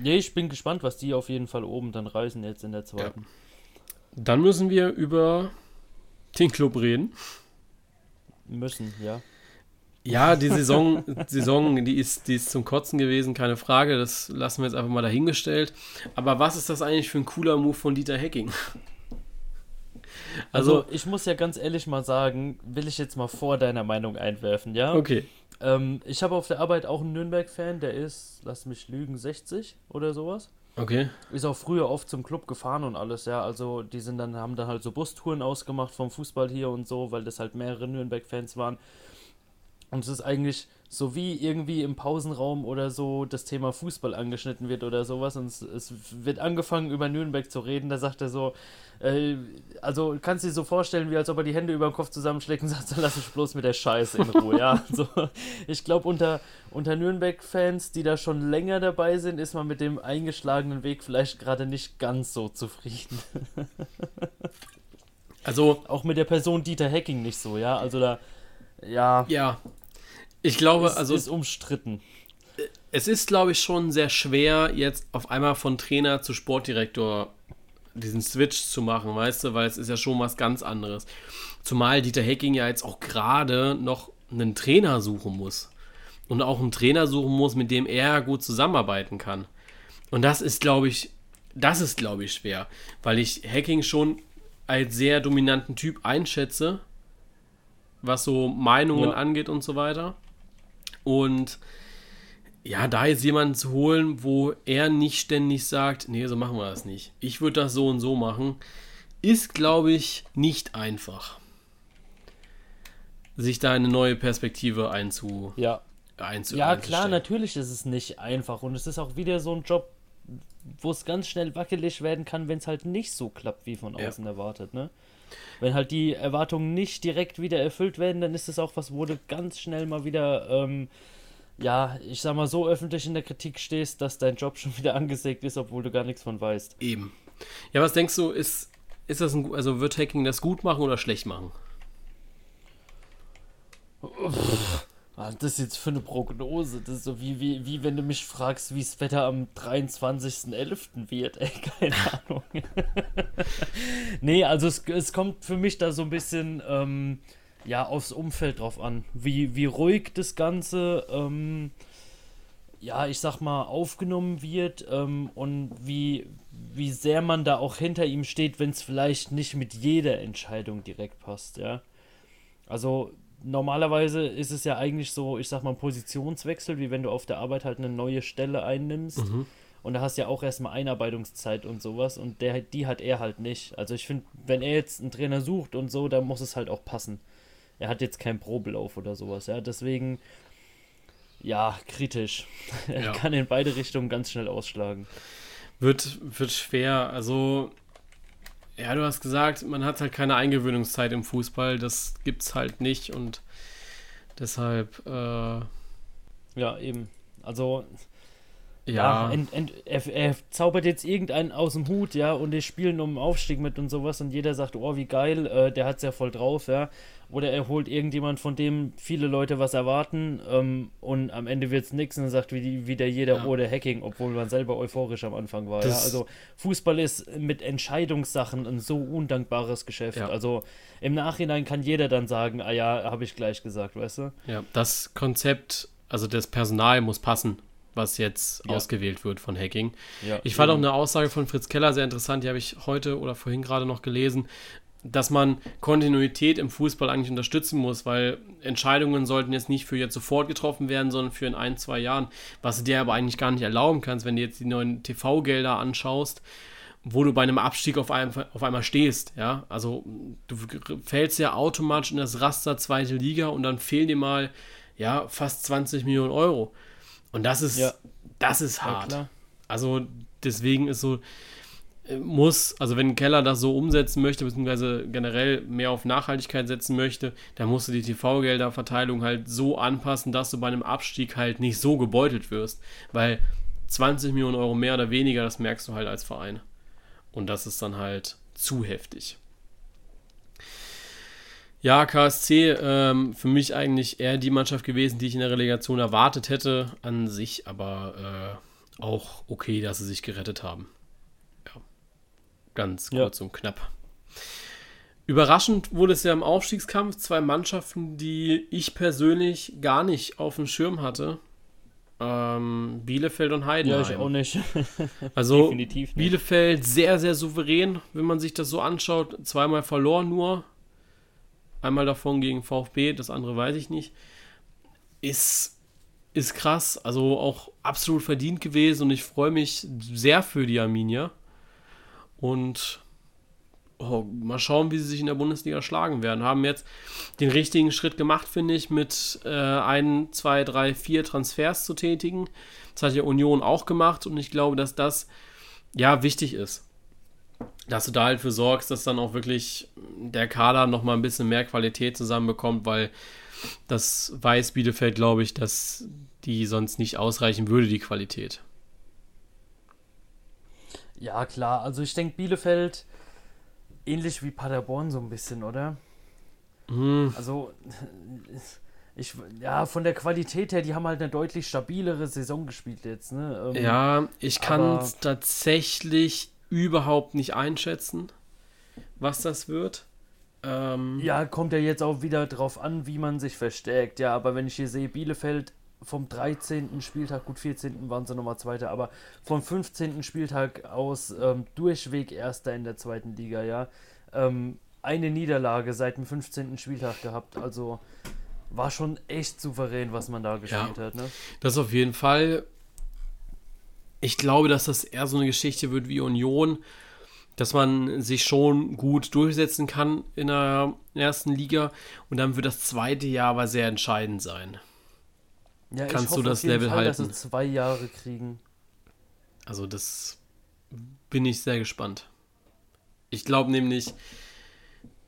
Nee, ich bin gespannt, was die auf jeden Fall oben dann reisen jetzt in der zweiten. Ja. Dann müssen wir über den Club reden. Müssen, ja. Ja, die Saison, Saison die, ist, die ist zum Kotzen gewesen, keine Frage. Das lassen wir jetzt einfach mal dahingestellt. Aber was ist das eigentlich für ein cooler Move von Dieter Hecking? Also, also ich muss ja ganz ehrlich mal sagen, will ich jetzt mal vor deiner Meinung einwerfen, ja? Okay. Ähm, ich habe auf der Arbeit auch einen Nürnberg-Fan, der ist, lass mich lügen, 60 oder sowas. Okay. Ist auch früher oft zum Club gefahren und alles, ja. Also die sind dann, haben dann halt so Bustouren ausgemacht vom Fußball hier und so, weil das halt mehrere Nürnberg-Fans waren. Und es ist eigentlich so wie irgendwie im Pausenraum oder so das Thema Fußball angeschnitten wird oder sowas. Und es, es wird angefangen über Nürnberg zu reden. Da sagt er so, äh, also kannst du dir so vorstellen, wie als ob er die Hände über den Kopf zusammenschlägt und sagt, so lass mich bloß mit der Scheiße in Ruhe. ja, also ich glaube, unter, unter Nürnberg-Fans, die da schon länger dabei sind, ist man mit dem eingeschlagenen Weg vielleicht gerade nicht ganz so zufrieden. also auch mit der Person Dieter Hecking nicht so, ja. Also da, ja. Ja, ich glaube, ist, also. Ist umstritten. Es ist, glaube ich, schon sehr schwer, jetzt auf einmal von Trainer zu Sportdirektor diesen Switch zu machen, weißt du, weil es ist ja schon was ganz anderes. Zumal Dieter Hecking ja jetzt auch gerade noch einen Trainer suchen muss. Und auch einen Trainer suchen muss, mit dem er gut zusammenarbeiten kann. Und das ist, glaube ich, das ist, glaube ich, schwer. Weil ich Hacking schon als sehr dominanten Typ einschätze, was so Meinungen ja. angeht und so weiter. Und ja, da jetzt jemanden zu holen, wo er nicht ständig sagt, nee, so machen wir das nicht. Ich würde das so und so machen, ist, glaube ich, nicht einfach. Sich da eine neue Perspektive einzu, ja. einzu Ja, klar, natürlich ist es nicht einfach. Und es ist auch wieder so ein Job, wo es ganz schnell wackelig werden kann, wenn es halt nicht so klappt, wie von außen ja. erwartet, ne? Wenn halt die Erwartungen nicht direkt wieder erfüllt werden, dann ist es auch was, wo du ganz schnell mal wieder, ähm, ja, ich sag mal, so öffentlich in der Kritik stehst, dass dein Job schon wieder angesägt ist, obwohl du gar nichts von weißt. Eben. Ja, was denkst du, ist, ist das ein, also wird Hacking das gut machen oder schlecht machen? Uff. Was das ist jetzt für eine Prognose? Das ist so wie, wie, wie wenn du mich fragst, wie das Wetter am 23.11. wird. Ey, keine Ahnung. nee, also es, es kommt für mich da so ein bisschen ähm, ja, aufs Umfeld drauf an. Wie, wie ruhig das Ganze, ähm, ja, ich sag mal, aufgenommen wird ähm, und wie, wie sehr man da auch hinter ihm steht, wenn es vielleicht nicht mit jeder Entscheidung direkt passt, ja. Also normalerweise ist es ja eigentlich so, ich sag mal, ein Positionswechsel, wie wenn du auf der Arbeit halt eine neue Stelle einnimmst. Mhm. Und da hast du ja auch erstmal Einarbeitungszeit und sowas. Und der, die hat er halt nicht. Also ich finde, wenn er jetzt einen Trainer sucht und so, dann muss es halt auch passen. Er hat jetzt keinen Probelauf oder sowas, ja. Deswegen, ja, kritisch. er ja. kann in beide Richtungen ganz schnell ausschlagen. Wird, wird schwer. Also ja, du hast gesagt, man hat halt keine Eingewöhnungszeit im Fußball. Das gibt's halt nicht und deshalb. Äh, ja, eben. Also. Ja, ent, ent, er, er, zaubert jetzt irgendeinen aus dem Hut, ja, und die spielen um den Aufstieg mit und sowas und jeder sagt, oh, wie geil, äh, der hat's ja voll drauf, ja. Oder er holt irgendjemand, von dem viele Leute was erwarten ähm, und am Ende wird es nichts und dann sagt wie wieder jeder ja. oder Hacking, obwohl man selber euphorisch am Anfang war. Ja? Also Fußball ist mit Entscheidungssachen ein so undankbares Geschäft. Ja. Also im Nachhinein kann jeder dann sagen, ah ja, habe ich gleich gesagt, weißt du? Ja, das Konzept, also das Personal muss passen was jetzt ja. ausgewählt wird von Hacking. Ja, ich fand auch eine Aussage von Fritz Keller sehr interessant, die habe ich heute oder vorhin gerade noch gelesen dass man Kontinuität im Fußball eigentlich unterstützen muss, weil Entscheidungen sollten jetzt nicht für jetzt sofort getroffen werden, sondern für in ein, zwei Jahren, was du dir aber eigentlich gar nicht erlauben kannst, wenn du jetzt die neuen TV-Gelder anschaust, wo du bei einem Abstieg auf, einem, auf einmal stehst, ja, also du fällst ja automatisch in das Raster zweite Liga und dann fehlen dir mal, ja, fast 20 Millionen Euro und das ist, ja. das ist hart. Ja, also deswegen ist so, muss, also wenn Keller das so umsetzen möchte, beziehungsweise generell mehr auf Nachhaltigkeit setzen möchte, dann musst du die TV-Gelderverteilung halt so anpassen, dass du bei einem Abstieg halt nicht so gebeutelt wirst. Weil 20 Millionen Euro mehr oder weniger, das merkst du halt als Verein. Und das ist dann halt zu heftig. Ja, KSC, ähm, für mich eigentlich eher die Mannschaft gewesen, die ich in der Relegation erwartet hätte, an sich, aber äh, auch okay, dass sie sich gerettet haben. Ganz kurz ja. und knapp. Überraschend wurde es ja im Aufstiegskampf zwei Mannschaften, die ich persönlich gar nicht auf dem Schirm hatte. Ähm, Bielefeld und Heidenheim. Ja, ich auch nicht. Also Definitiv nicht. Bielefeld sehr, sehr souverän, wenn man sich das so anschaut. Zweimal verloren nur. Einmal davon gegen VfB, das andere weiß ich nicht. Ist, ist krass. Also auch absolut verdient gewesen und ich freue mich sehr für die Arminia. Und oh, mal schauen, wie sie sich in der Bundesliga schlagen werden. Haben jetzt den richtigen Schritt gemacht, finde ich, mit äh, ein, zwei, drei, vier Transfers zu tätigen. Das hat ja Union auch gemacht und ich glaube, dass das ja wichtig ist. Dass du da halt für sorgst, dass dann auch wirklich der Kader nochmal ein bisschen mehr Qualität zusammenbekommt, weil das weiß Bielefeld, glaube ich, dass die sonst nicht ausreichen würde, die Qualität. Ja, klar. Also ich denke, Bielefeld ähnlich wie Paderborn so ein bisschen, oder? Mhm. Also, ich, ja, von der Qualität her, die haben halt eine deutlich stabilere Saison gespielt jetzt, ne? Ähm, ja, ich kann tatsächlich überhaupt nicht einschätzen, was das wird. Ähm, ja, kommt ja jetzt auch wieder drauf an, wie man sich verstärkt. Ja, aber wenn ich hier sehe, Bielefeld vom 13. Spieltag, gut 14. waren sie nochmal Zweiter, aber vom 15. Spieltag aus ähm, durchweg Erster in der zweiten Liga, ja. Ähm, eine Niederlage seit dem 15. Spieltag gehabt, also war schon echt souverän, was man da gespielt ja, hat. Ne? Das auf jeden Fall. Ich glaube, dass das eher so eine Geschichte wird wie Union, dass man sich schon gut durchsetzen kann in der ersten Liga und dann wird das zweite Jahr aber sehr entscheidend sein. Ja, Kannst du das Level Fall, halten? Dass sie zwei Jahre kriegen. Also das bin ich sehr gespannt. Ich glaube nämlich,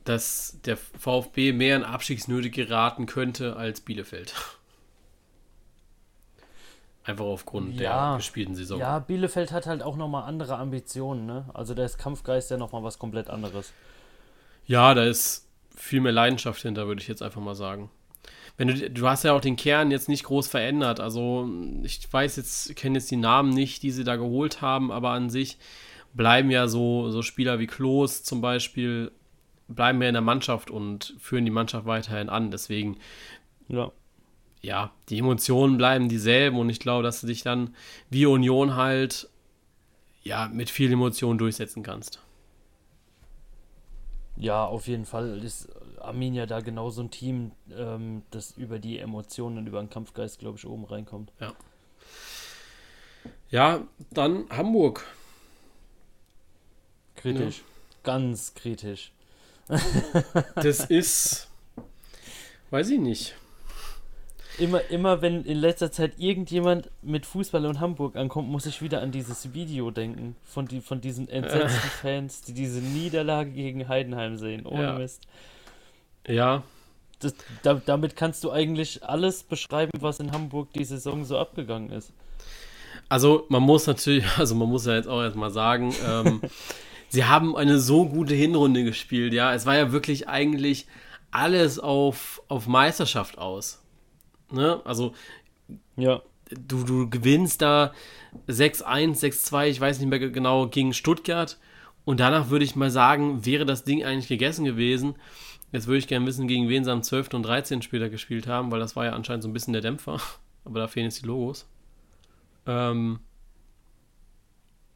dass der VfB mehr in Abstiegsnöte geraten könnte als Bielefeld. Einfach aufgrund ja, der gespielten Saison. Ja, Bielefeld hat halt auch nochmal andere Ambitionen, ne? Also da ist Kampfgeist ja nochmal was komplett anderes. Ja, da ist viel mehr Leidenschaft hinter, würde ich jetzt einfach mal sagen. Wenn du, du hast ja auch den Kern jetzt nicht groß verändert. Also ich weiß jetzt, kenne jetzt die Namen nicht, die sie da geholt haben, aber an sich bleiben ja so, so Spieler wie Klos zum Beispiel, bleiben ja in der Mannschaft und führen die Mannschaft weiterhin an. Deswegen, ja, ja die Emotionen bleiben dieselben und ich glaube, dass du dich dann wie Union halt ja mit viel Emotion durchsetzen kannst. Ja, auf jeden Fall ist Arminia da genau so ein Team, ähm, das über die Emotionen und über den Kampfgeist, glaube ich, oben reinkommt. Ja. Ja, dann Hamburg. Kritisch. Ja. Ganz kritisch. das ist. Weiß ich nicht. Immer, immer wenn in letzter Zeit irgendjemand mit Fußball und Hamburg ankommt, muss ich wieder an dieses Video denken. Von, die, von diesen entsetzten Fans, die diese Niederlage gegen Heidenheim sehen. Ohne ja. Mist. Ja. Das, da, damit kannst du eigentlich alles beschreiben, was in Hamburg die Saison so abgegangen ist. Also man muss natürlich, also man muss ja jetzt auch erstmal sagen, ähm, sie haben eine so gute Hinrunde gespielt, ja. Es war ja wirklich eigentlich alles auf, auf Meisterschaft aus. Ne? Also, ja. Du, du gewinnst da 6-1, 6-2, ich weiß nicht mehr genau, gegen Stuttgart. Und danach würde ich mal sagen, wäre das Ding eigentlich gegessen gewesen. Jetzt würde ich gerne wissen, gegen wen sie am 12. und 13. später gespielt haben, weil das war ja anscheinend so ein bisschen der Dämpfer. Aber da fehlen jetzt die Logos. Ähm,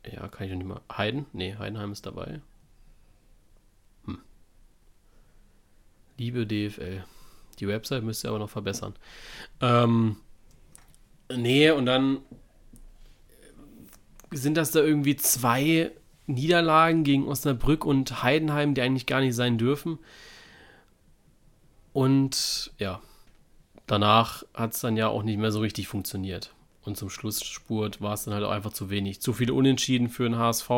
ja, kann ich nicht mal. Heiden? Nee, Heidenheim ist dabei. Hm. Liebe DFL. Die Website müsst ihr aber noch verbessern. Ähm, nee, und dann sind das da irgendwie zwei Niederlagen gegen Osnabrück und Heidenheim, die eigentlich gar nicht sein dürfen. Und ja, danach hat es dann ja auch nicht mehr so richtig funktioniert. Und zum Schlussspurt war es dann halt auch einfach zu wenig. Zu viele Unentschieden für den HSV.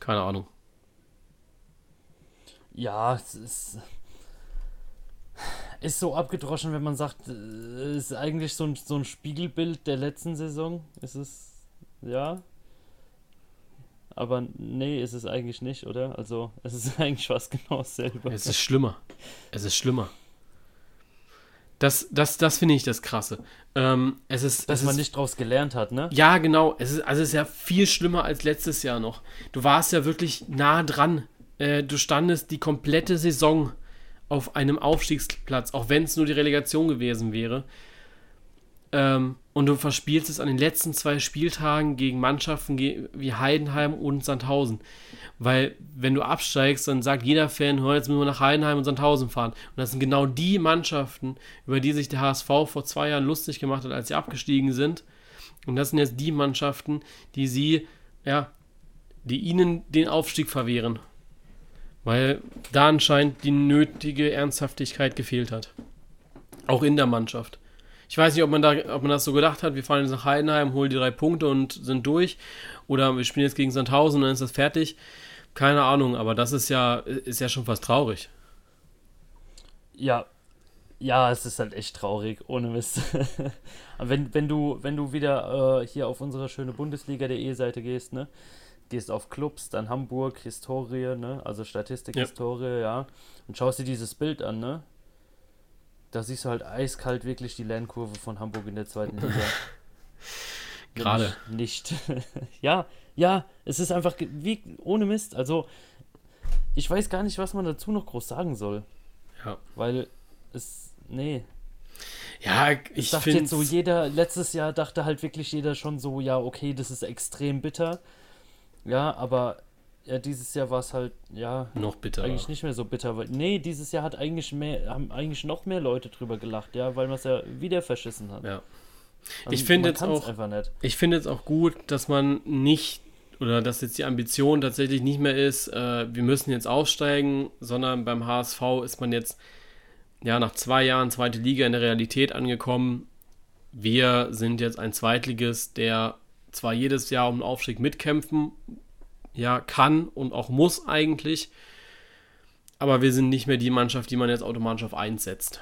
Keine Ahnung. Ja, es ist, ist so abgedroschen, wenn man sagt, es ist eigentlich so ein, so ein Spiegelbild der letzten Saison. Es ist, ja, aber nee, ist es eigentlich nicht, oder? Also, es ist eigentlich fast genau dasselbe. Es ist schlimmer. Es ist schlimmer. Das, das, das finde ich das Krasse. Ähm, es ist, Dass es man ist, nicht draus gelernt hat, ne? Ja, genau. Es ist, also es ist ja viel schlimmer als letztes Jahr noch. Du warst ja wirklich nah dran äh, du standest die komplette Saison auf einem Aufstiegsplatz, auch wenn es nur die Relegation gewesen wäre. Ähm, und du verspielst es an den letzten zwei Spieltagen gegen Mannschaften wie Heidenheim und Sandhausen. Weil, wenn du absteigst, dann sagt jeder Fan, hör, jetzt müssen wir nach Heidenheim und Sandhausen fahren. Und das sind genau die Mannschaften, über die sich der HSV vor zwei Jahren lustig gemacht hat, als sie abgestiegen sind. Und das sind jetzt die Mannschaften, die sie, ja, die ihnen den Aufstieg verwehren. Weil da anscheinend die nötige Ernsthaftigkeit gefehlt hat. Auch in der Mannschaft. Ich weiß nicht, ob man, da, ob man das so gedacht hat, wir fahren jetzt nach Heidenheim, holen die drei Punkte und sind durch. Oder wir spielen jetzt gegen Sandhausen und dann ist das fertig. Keine Ahnung, aber das ist ja, ist ja schon fast traurig. Ja, ja, es ist halt echt traurig, ohne Mist. wenn, wenn, du, wenn du wieder äh, hier auf unsere schöne Bundesliga.de Seite gehst, ne? Gehst auf Clubs, dann Hamburg, Historie, ne? Also Statistik, ja. Historie, ja. Und schaust dir dieses Bild an, ne? Da siehst du halt eiskalt wirklich die Lernkurve von Hamburg in der zweiten Liga. Gerade. Nicht. ja, ja, es ist einfach wie ohne Mist. Also, ich weiß gar nicht, was man dazu noch groß sagen soll. Ja. Weil es nee. Ja, ich, ich dachte jetzt so, jeder, letztes Jahr dachte halt wirklich jeder schon so, ja, okay, das ist extrem bitter. Ja, aber ja, dieses Jahr war es halt, ja. Noch bitter. Eigentlich nicht mehr so bitter, weil, nee, dieses Jahr hat eigentlich mehr, haben eigentlich noch mehr Leute drüber gelacht, ja, weil man es ja wieder verschissen hat. Ja. Also ich finde jetzt auch, ich finde jetzt auch gut, dass man nicht oder dass jetzt die Ambition tatsächlich nicht mehr ist, äh, wir müssen jetzt aufsteigen, sondern beim HSV ist man jetzt ja, nach zwei Jahren zweite Liga in der Realität angekommen. Wir sind jetzt ein Zweitliges, der zwar jedes Jahr um den Aufstieg mitkämpfen ja, kann und auch muss eigentlich, aber wir sind nicht mehr die Mannschaft, die man jetzt automatisch auf 1 setzt.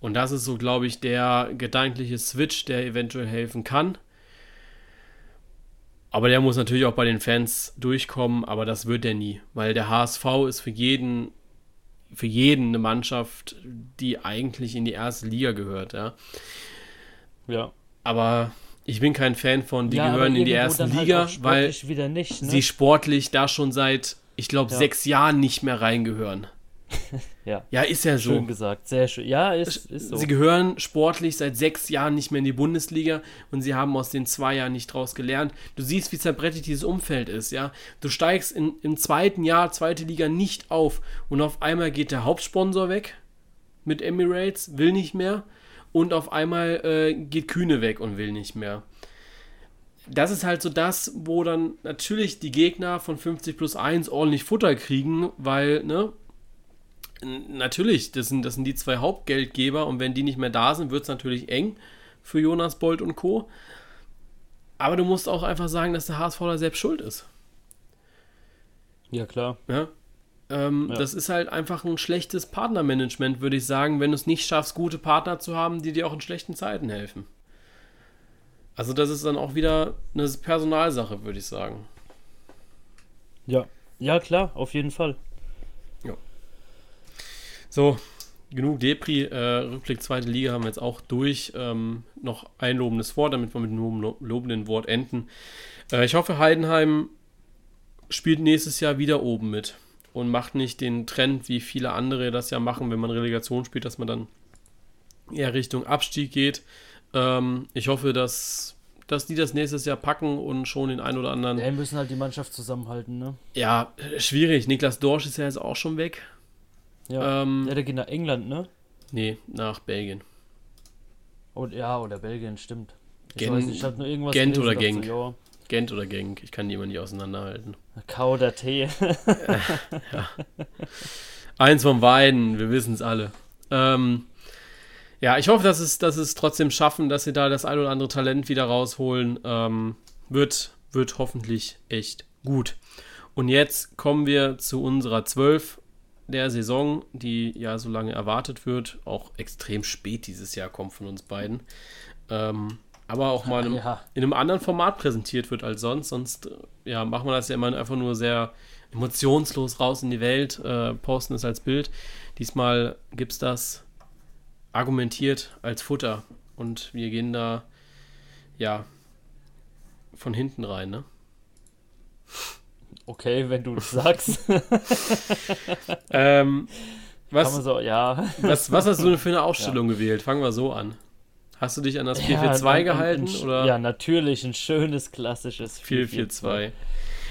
Und das ist so, glaube ich, der gedankliche Switch, der eventuell helfen kann. Aber der muss natürlich auch bei den Fans durchkommen, aber das wird er nie, weil der HSV ist für jeden für jeden eine Mannschaft, die eigentlich in die erste Liga gehört, ja. Ja. Aber ich bin kein Fan von, die ja, gehören in die erste halt Liga, halt weil nicht, ne? sie sportlich da schon seit, ich glaube, ja. sechs Jahren nicht mehr reingehören. ja. Ja, ist ja so. Schön gesagt, sehr schön. Ja, ist, ist so. Sie gehören sportlich seit sechs Jahren nicht mehr in die Bundesliga und sie haben aus den zwei Jahren nicht draus gelernt. Du siehst, wie zerbrettet dieses Umfeld ist, ja. Du steigst in, im zweiten Jahr, zweite Liga nicht auf und auf einmal geht der Hauptsponsor weg mit Emirates, will nicht mehr und auf einmal äh, geht Kühne weg und will nicht mehr das ist halt so das, wo dann natürlich die Gegner von 50 plus 1 ordentlich Futter kriegen, weil, ne, natürlich, das sind, das sind die zwei Hauptgeldgeber und wenn die nicht mehr da sind, wird es natürlich eng für Jonas Bolt und Co. Aber du musst auch einfach sagen, dass der HSV da selbst schuld ist. Ja, klar. Ja? Ähm, ja. Das ist halt einfach ein schlechtes Partnermanagement, würde ich sagen, wenn du es nicht schaffst, gute Partner zu haben, die dir auch in schlechten Zeiten helfen. Also, das ist dann auch wieder eine Personalsache, würde ich sagen. Ja, ja, klar, auf jeden Fall. So, genug Depri. Äh, Rückblick zweite Liga haben wir jetzt auch durch. Ähm, noch ein lobendes Wort, damit wir mit einem lobenden Wort enden. Äh, ich hoffe, Heidenheim spielt nächstes Jahr wieder oben mit und macht nicht den Trend, wie viele andere das ja machen, wenn man Relegation spielt, dass man dann eher Richtung Abstieg geht. Ähm, ich hoffe, dass dass die das nächstes Jahr packen und schon den einen oder anderen. Ja, müssen halt die Mannschaft zusammenhalten, ne? Ja, schwierig. Niklas Dorsch ist ja jetzt auch schon weg. Ja, ähm, der geht nach England, ne? Nee, nach Belgien. Und, ja, oder Belgien, stimmt. Ich Gen weiß ich hab nur irgendwas Gent oder Genk. So, Gent oder Genk, ich kann die immer nicht auseinanderhalten. K oder T. ja. Eins von beiden, wir wissen es alle. Ähm, ja, ich hoffe, dass es, dass es trotzdem schaffen, dass sie da das ein oder andere Talent wieder rausholen. Ähm, wird, wird hoffentlich echt gut. Und jetzt kommen wir zu unserer 12 der Saison, die ja so lange erwartet wird, auch extrem spät dieses Jahr kommt von uns beiden. Ähm, aber auch mal in einem, ja. in einem, anderen Format präsentiert wird als sonst. Sonst äh, ja, machen wir das ja immer einfach nur sehr emotionslos raus in die Welt, äh, posten es als Bild. Diesmal gibt es das argumentiert als Futter und wir gehen da ja von hinten rein, ne? Okay, wenn du das sagst. ähm, was, man so, ja. was, was hast du denn für eine Aufstellung gewählt? Fangen wir so an. Hast du dich an das 4-4-2 Ja, gehalten? ein- oder Ja, natürlich, ein schönes, klassisches 4-4-2?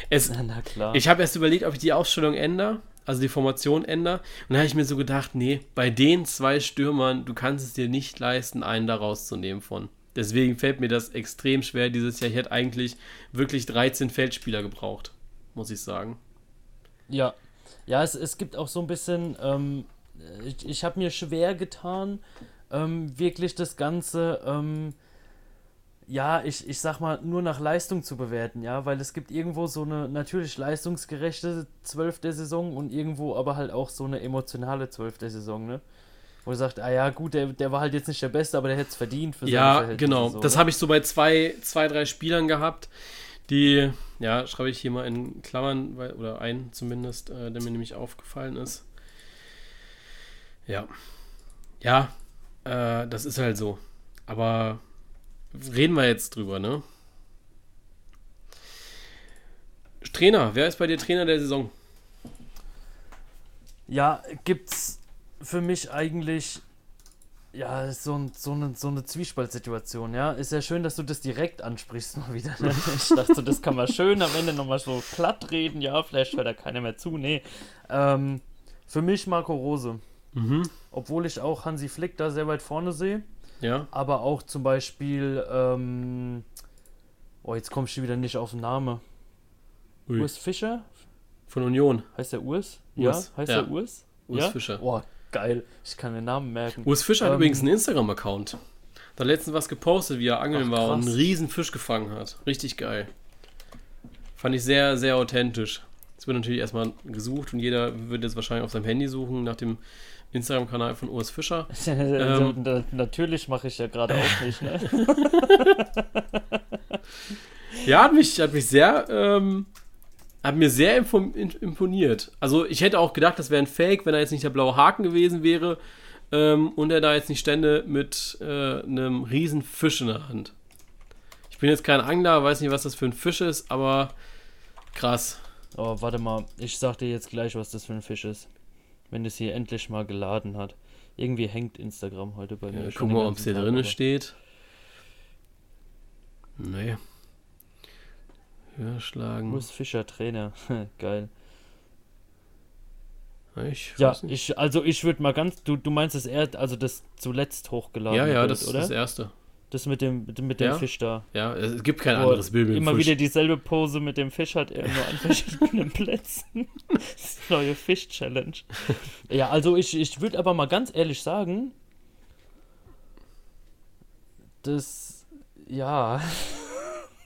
Es, Na, na klar. Ich habe erst überlegt, ob ich die Aufstellung ändere, also die Formation ändere. Und dann habe ich mir so gedacht, nee, bei den zwei Stürmern, du kannst es dir nicht leisten, einen da rauszunehmen von. Deswegen fällt mir das extrem schwer dieses Jahr. Ich hätte eigentlich wirklich 13 Feldspieler gebraucht, muss ich sagen. Ja, ja, es, es gibt auch so ein bisschen, ähm, ich, ich habe mir schwer getan, ähm, wirklich das Ganze, ähm, ja, ich, ich sag mal, nur nach Leistung zu bewerten, ja, weil es gibt irgendwo so eine natürlich leistungsgerechte zwölfte Saison und irgendwo aber halt auch so eine emotionale zwölfte Saison, ne? Wo du sagst, ah ja, gut, der, der war halt jetzt nicht der Beste, aber der hätte es verdient für Ja, genau. so, das ne? habe ich so bei zwei, zwei, drei Spielern gehabt, die, ja, schreibe ich hier mal in Klammern, weil, oder ein zumindest, äh, der mir nämlich aufgefallen ist. Ja. Ja, äh, das ist halt so. Aber reden wir jetzt drüber, ne? Trainer, wer ist bei dir Trainer der Saison? Ja, gibt's für mich eigentlich ja so, ein, so, eine, so eine Zwiespaltsituation, ja. Ist ja schön, dass du das direkt ansprichst mal wieder. Ne? Ich dachte, das kann man schön am Ende nochmal so platt reden, ja, vielleicht hört da keiner mehr zu. Nee. Ähm, für mich Marco Rose. Mhm. Obwohl ich auch Hansi Flick da sehr weit vorne sehe, Ja. aber auch zum Beispiel, ähm, oh, jetzt komme ich wieder nicht auf den Namen. Ui. Urs Fischer? Von Union. Heißt der Urs? Urs, Ja, heißt ja. der Urs? Urs ja? Fischer. Oh, geil. Ich kann den Namen merken. Urs Fischer hat Ähm, übrigens einen Instagram-Account. Da hat letztens was gepostet, wie er angeln Ach, war und einen riesen Fisch gefangen hat. Richtig geil. Fand ich sehr, sehr authentisch. Es wird natürlich erstmal gesucht und jeder wird jetzt wahrscheinlich auf seinem Handy suchen nach dem Instagram-Kanal von Urs Fischer. Ähm. Na- Natürlich mache ich ja gerade auch nicht, ne? Ja, hat mich, hat mich sehr, ähm, hat mir sehr imponiert. Also ich hätte auch gedacht, das wäre ein Fake, wenn er jetzt nicht der blaue Haken gewesen wäre ähm, und er da jetzt nicht stände mit äh, einem riesen Fisch in der Hand. Ich bin jetzt kein Angler, weiß nicht, was das für ein Fisch ist, aber krass. Oh, warte mal. Ich sag dir jetzt gleich, was das für ein Fisch ist. Wenn es hier endlich mal geladen hat. Irgendwie hängt Instagram heute bei mir. Ja, gucken den wir, ob es hier drin steht. Nee. Hörschlagen. Urs Fischer, Trainer. Geil. Ich Ja, ich, also ich würde mal ganz, du, du meinst das er, also das zuletzt hochgeladen ja, ja, Bild, das ist oder? das erste. Das mit dem, mit dem, mit dem Ja. Fisch da. Ja, es gibt kein Wo anderes Bild mit Immer Fisch. wieder dieselbe Pose mit dem Fisch hat er nur an verschiedenen Plätzen. Das neue Fisch-Challenge. Ja, also ich, ich würde aber mal ganz ehrlich sagen, das, ja,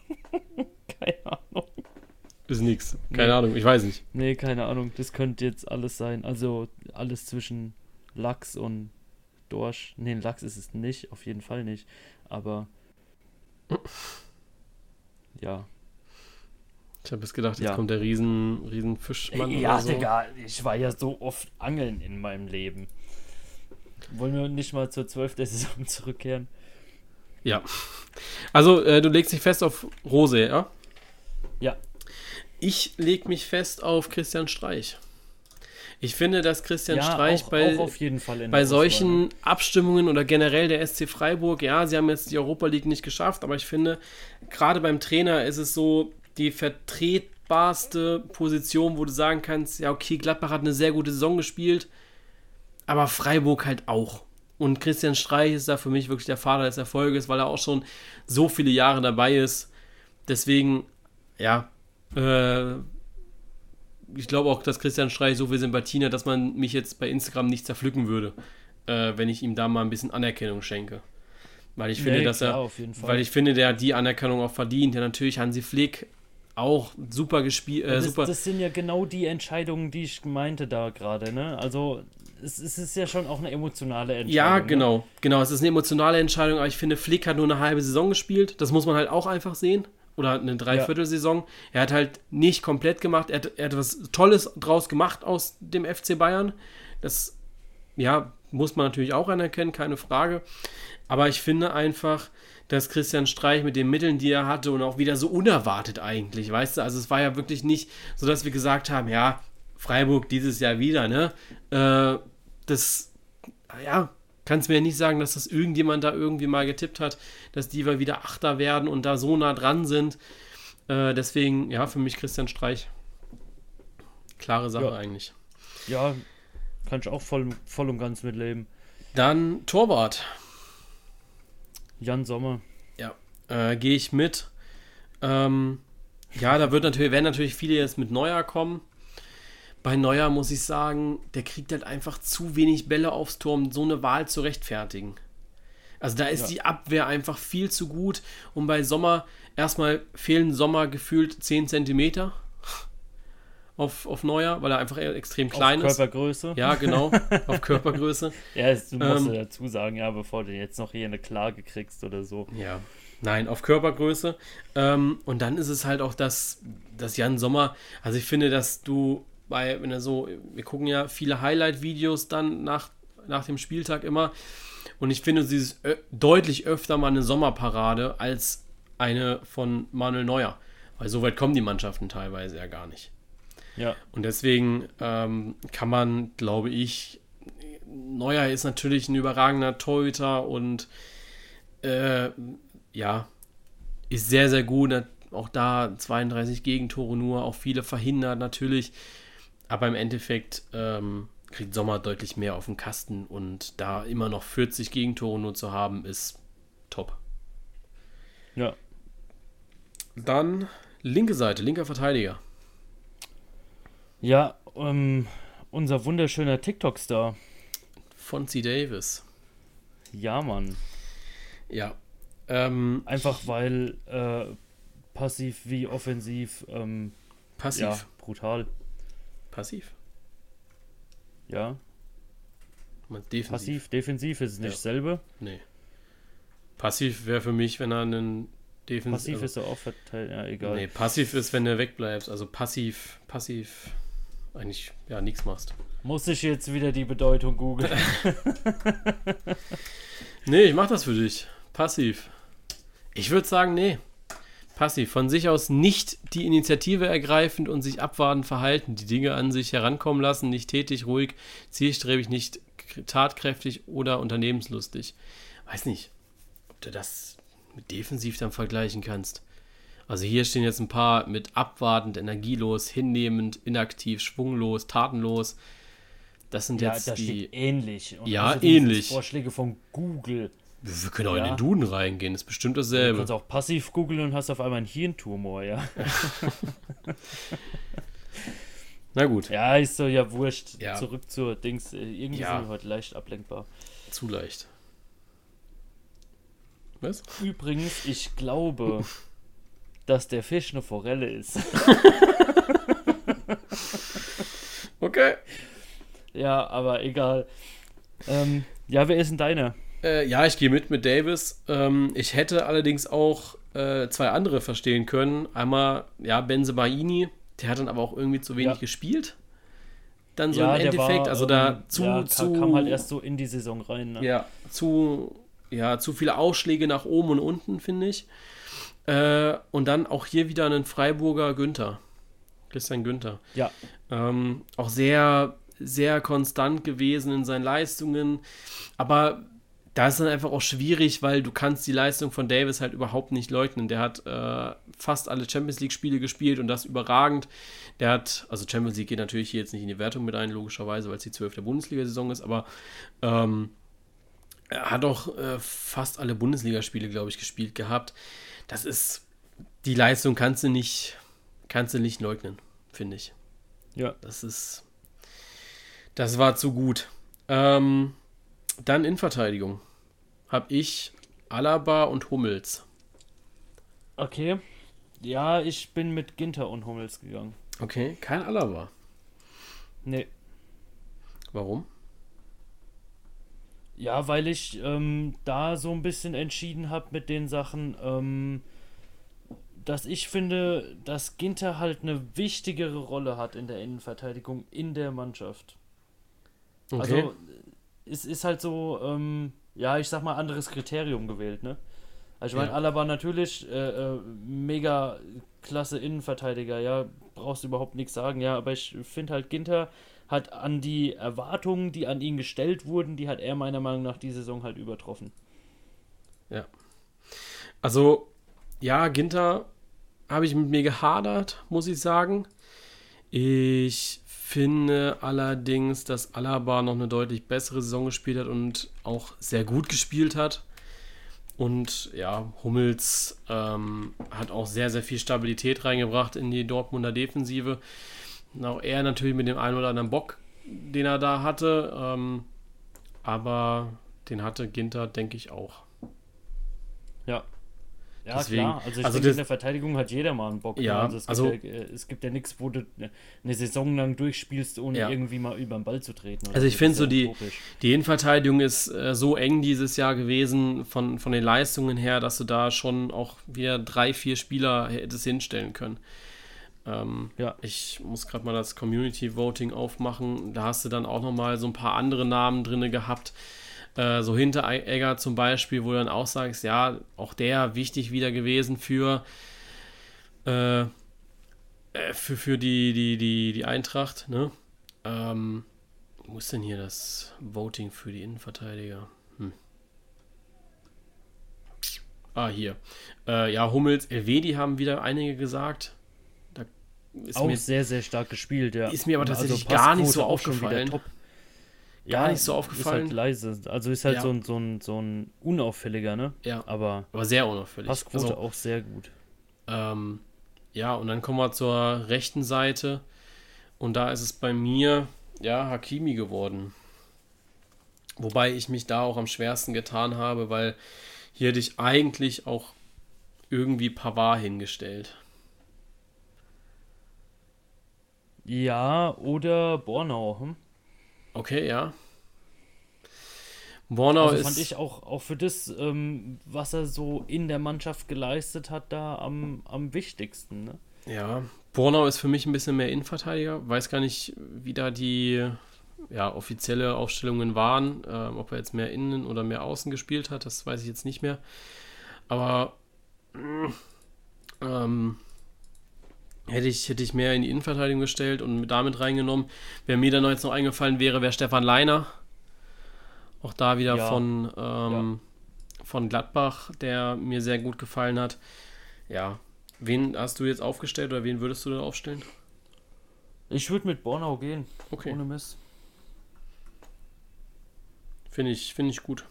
keine Ahnung. Ist nix. Keine Nee. Ahnung, ich weiß nicht. Nee, keine Ahnung, das könnte jetzt alles sein. Also alles zwischen Lachs und Dorsch. Nee, Lachs ist es nicht, auf jeden Fall nicht. Aber, ja. Ich habe jetzt gedacht, jetzt Ja. kommt der riesen, riesen Fischmann ja, oder so. Digga, ich war ja so oft angeln in meinem Leben. Wollen wir nicht mal zur 12. Saison zurückkehren? Ja. Also, äh, du legst dich fest auf Rose, ja? Ja. Ich leg mich fest auf Christian Streich. Ich finde, dass Christian ja, Streich auch, bei, auch bei Auswahl, ne? solchen Abstimmungen oder generell der SC Freiburg, ja, sie haben jetzt die Europa League nicht geschafft, aber ich finde, gerade beim Trainer ist es so die vertretbarste Position, wo du sagen kannst, ja, okay, Gladbach hat eine sehr gute Saison gespielt, aber Freiburg halt auch. Und Christian Streich ist da für mich wirklich der Vater des Erfolges, weil er auch schon so viele Jahre dabei ist. Deswegen, ja, äh, ich glaube auch, dass Christian Streich so viel Sympathien hat, dass man mich jetzt bei Instagram nicht zerpflücken würde, äh, wenn ich ihm da mal ein bisschen Anerkennung schenke. Weil ich finde, Nee, dass klar, er, weil ich finde, der hat die Anerkennung auch verdient. Ja, natürlich Hansi Flick auch super gespielt, äh, das, das sind ja genau die Entscheidungen, die ich meinte da gerade, ne? Also, es, es ist ja schon auch eine emotionale Entscheidung. Ja, Ne? genau, genau. Es ist eine emotionale Entscheidung, aber ich finde, Flick hat nur eine halbe Saison gespielt. Das muss man halt auch einfach sehen. Oder eine Dreiviertelsaison. Er hat halt nicht komplett gemacht. Er hat, er hat was Tolles draus gemacht aus dem FC Bayern. Das ja, muss man natürlich auch anerkennen, keine Frage. Aber ich finde einfach, dass Christian Streich mit den Mitteln, die er hatte und auch wieder so unerwartet eigentlich, weißt du, also es war ja wirklich nicht so, dass wir gesagt haben, ja, Freiburg dieses Jahr wieder, ne? Äh, das, ja, kannst mir ja nicht sagen, dass das irgendjemand da irgendwie mal getippt hat, dass die wieder Achter werden und da so nah dran sind. Äh, deswegen, ja, für mich Christian Streich. Klare Sache Ja. eigentlich. Ja, kann ich auch voll, voll und ganz mitleben. Dann Torwart. Jan Sommer. Ja, äh, gehe ich mit. Ähm, ja, da wird natürlich, werden natürlich viele jetzt mit Neuer kommen. Bei Neuer muss ich sagen, der kriegt halt einfach zu wenig Bälle aufs Tor, um so eine Wahl zu rechtfertigen. Also da ist Ja. die Abwehr einfach viel zu gut. Und bei Sommer, erstmal fehlen Sommer gefühlt 10 Zentimeter auf, auf Neuer, weil er einfach extrem klein Auf ist. Körpergröße. Ja, genau, auf Körpergröße. Ja, du musst Ähm, dazu sagen, ja, bevor du jetzt noch hier eine Klage kriegst oder so. Ja, nein, auf Körpergröße. Ähm, und dann ist es halt auch das, das Jan Sommer. Also ich finde, dass du bei, wenn er so, wir gucken ja viele Highlight-Videos dann nach, nach dem Spieltag immer. Und ich finde, sie ist ö- deutlich öfter mal eine Sommerparade als eine von Manuel Neuer. Weil so weit kommen die Mannschaften teilweise ja gar nicht. Ja, Und deswegen ähm, kann man, glaube ich, Neuer ist natürlich ein überragender Torhüter und äh, ja, ist sehr, sehr gut. Auch da 32 Gegentore nur, auch viele verhindert natürlich. Aber im Endeffekt ähm, kriegt Sommer deutlich mehr auf den Kasten und da immer noch 40 Gegentore nur zu haben, ist top. ja. Dann linke Seite, linker Verteidiger. Ja, ähm, unser wunderschöner TikTok-Star. Fonzie Davis. Ja, Mann. Ja. Ähm, Einfach weil äh, passiv wie offensiv, ähm, passiv. ja, brutal. Passiv. Ja, defensiv. passiv, defensiv ist es nicht Ja. dasselbe. Nee. Passiv wäre für mich, wenn er einen defensiv. Passiv also, ist er auch verteilt, ja, egal. Nee, passiv ist, wenn du wegbleibst. Also passiv, passiv eigentlich ja nichts machst. Muss ich jetzt wieder die Bedeutung googeln? Nee, ich mach das für dich. Passiv. Ich würde sagen, nee. Passiv. Von sich aus nicht die Initiative ergreifend und sich abwartend verhalten, die Dinge an sich herankommen lassen, nicht tätig, ruhig, zielstrebig, nicht tatkräftig oder unternehmenslustig. Weiß nicht, ob du das mit defensiv dann vergleichen kannst. Also hier stehen jetzt ein paar mit abwartend, energielos, hinnehmend, inaktiv, schwunglos, tatenlos. Das sind ja, jetzt da die. ähnlich. Und Ja, ähnlich. Vorschläge von Google. Wir können auch in Ja. den Duden reingehen, ist bestimmt Du dasselbe. kannst auch passiv googeln und hast auf einmal einen Hirntumor, ja. Na gut, Ja, ist so ja wurscht. Ja. Zurück zur Dings. Äh, Irgendwie Ja. sind wir heute leicht ablenkbar. zu leicht. Was? Übrigens, ich glaube, dass der Fisch eine Forelle ist. Okay. ja, aber egal. Ähm, ja, wer ist denn deiner? Äh, ja, ich gehe mit mit Davis. Ähm, ich hätte allerdings auch äh, zwei andere verstehen können. Einmal, ja, Benzemaini, der hat dann aber auch irgendwie zu wenig Ja. gespielt. Dann so ja, im Endeffekt, war, also ähm, da zu, ja, zu, kam halt erst so in die Saison rein. Ne? ja, zu, ja, zu viele Ausschläge nach oben und unten, finde ich. Äh, und dann auch hier wieder einen Freiburger Günther. Christian Günther. ja. Ähm, auch sehr, sehr konstant gewesen in seinen Leistungen. Aber da ist dann einfach auch schwierig, weil du kannst die Leistung von Davis halt überhaupt nicht leugnen. Der hat äh, fast alle Champions League-Spiele gespielt und das überragend. Der hat, also Champions League geht natürlich hier jetzt nicht in die Wertung mit ein, logischerweise, weil es die 12. Bundesliga-Saison ist, aber ähm, er hat auch äh, fast alle Bundesligaspiele, glaube ich, gespielt gehabt. Das ist, die Leistung kannst du nicht, kannst du nicht leugnen, finde ich. Ja. Das ist. Das war zu gut. Ähm, dann Innenverteidigung. Hab ich Alaba und Hummels. Okay. Ja, ich bin mit Ginter und Hummels gegangen. Okay, kein Alaba. Nee. Warum? Ja, weil ich ähm, da so ein bisschen entschieden habe mit den Sachen, ähm, dass ich finde, dass Ginter halt eine wichtigere Rolle hat in der Innenverteidigung in der Mannschaft. Okay. Also es ist halt so, ähm, ja, ich sag mal, anderes Kriterium gewählt, ne? Also ich meine, Ja. Alaba natürlich äh, äh, mega klasse Innenverteidiger, ja, brauchst du überhaupt nichts sagen, ja, aber ich finde halt, Ginter hat an die Erwartungen, die an ihn gestellt wurden, die hat er meiner Meinung nach die Saison halt übertroffen. Also, ja, Ginter habe ich mit mir gehadert, muss ich sagen. Ich finde allerdings, dass Alaba noch eine deutlich bessere Saison gespielt hat und auch sehr gut gespielt hat. Und ja, Hummels ähm, hat auch sehr, sehr viel Stabilität reingebracht in die Dortmunder Defensive. Auch er natürlich mit dem einen oder anderen Bock, den er da hatte. Ähm, aber den hatte Ginter, denke ich, auch. Ja. Ja, Deswegen- klar. Also ich also denke, in der Verteidigung hat jeder mal einen Bock. ne? Ja, also es gibt also- ja, äh, es gibt ja nichts, wo du eine Saison lang durchspielst, ohne Ja. irgendwie mal über den Ball zu treten. Also ich finde so die- utopisch. Die Innenverteidigung ist äh, so eng dieses Jahr gewesen von, von den Leistungen her, dass du da schon auch wieder drei, vier Spieler hättest hinstellen können. Ähm, Ja. Ich muss gerade mal das Community Voting aufmachen. Da hast du dann auch nochmal so ein paar andere Namen drin gehabt. Äh, so Hinteregger zum Beispiel, wo du dann auch sagst, ja, auch der wichtig wieder gewesen für, äh, äh, für, für die, die, die, die Eintracht. Ne? Ähm, wo ist denn hier das Voting für die Innenverteidiger? Hm. Ah, hier. Äh, ja, Hummels, Elvedi haben wieder einige gesagt. Da ist Auch mir sehr, sehr stark gespielt, ja. Also ist mir aber tatsächlich gar nicht so aufgefallen. Gar nicht so Ist aufgefallen. halt leise. Also ist halt Ja. so, ein, so, ein, so ein unauffälliger, ne? ja, Aber aber sehr unauffällig. Passquote Also, auch sehr gut. ähm, ja, und dann kommen wir zur rechten Seite. Und da ist es bei mir, ja, Hakimi geworden. Wobei ich mich da auch am schwersten getan habe, weil hier hätte ich eigentlich auch irgendwie Pavard hingestellt. Ja, oder Bornau. Hm? Okay, ja. Bornau Also ist. fand ich auch, auch für das, ähm, was er so in der Mannschaft geleistet hat, da am, am wichtigsten. Ne? Ja, Bornau ist für mich ein bisschen mehr Innenverteidiger. Weiß gar nicht, wie da die ja, offizielle Aufstellungen waren. Ähm, ob er jetzt mehr innen oder mehr außen gespielt hat, das weiß ich jetzt nicht mehr. Aber mm, ähm, hätte, ich, hätte ich mehr in die Innenverteidigung gestellt und mit damit reingenommen. Wer mir dann jetzt noch eingefallen wäre, wäre Stefan Leiner. Auch da wieder Ja. von, ähm, von Gladbach, der mir sehr gut gefallen hat. Ja, wen hast du jetzt aufgestellt oder wen würdest du denn aufstellen? Ich würde mit Bornau gehen, Okay, ohne Mist. finde ich, finde ich gut.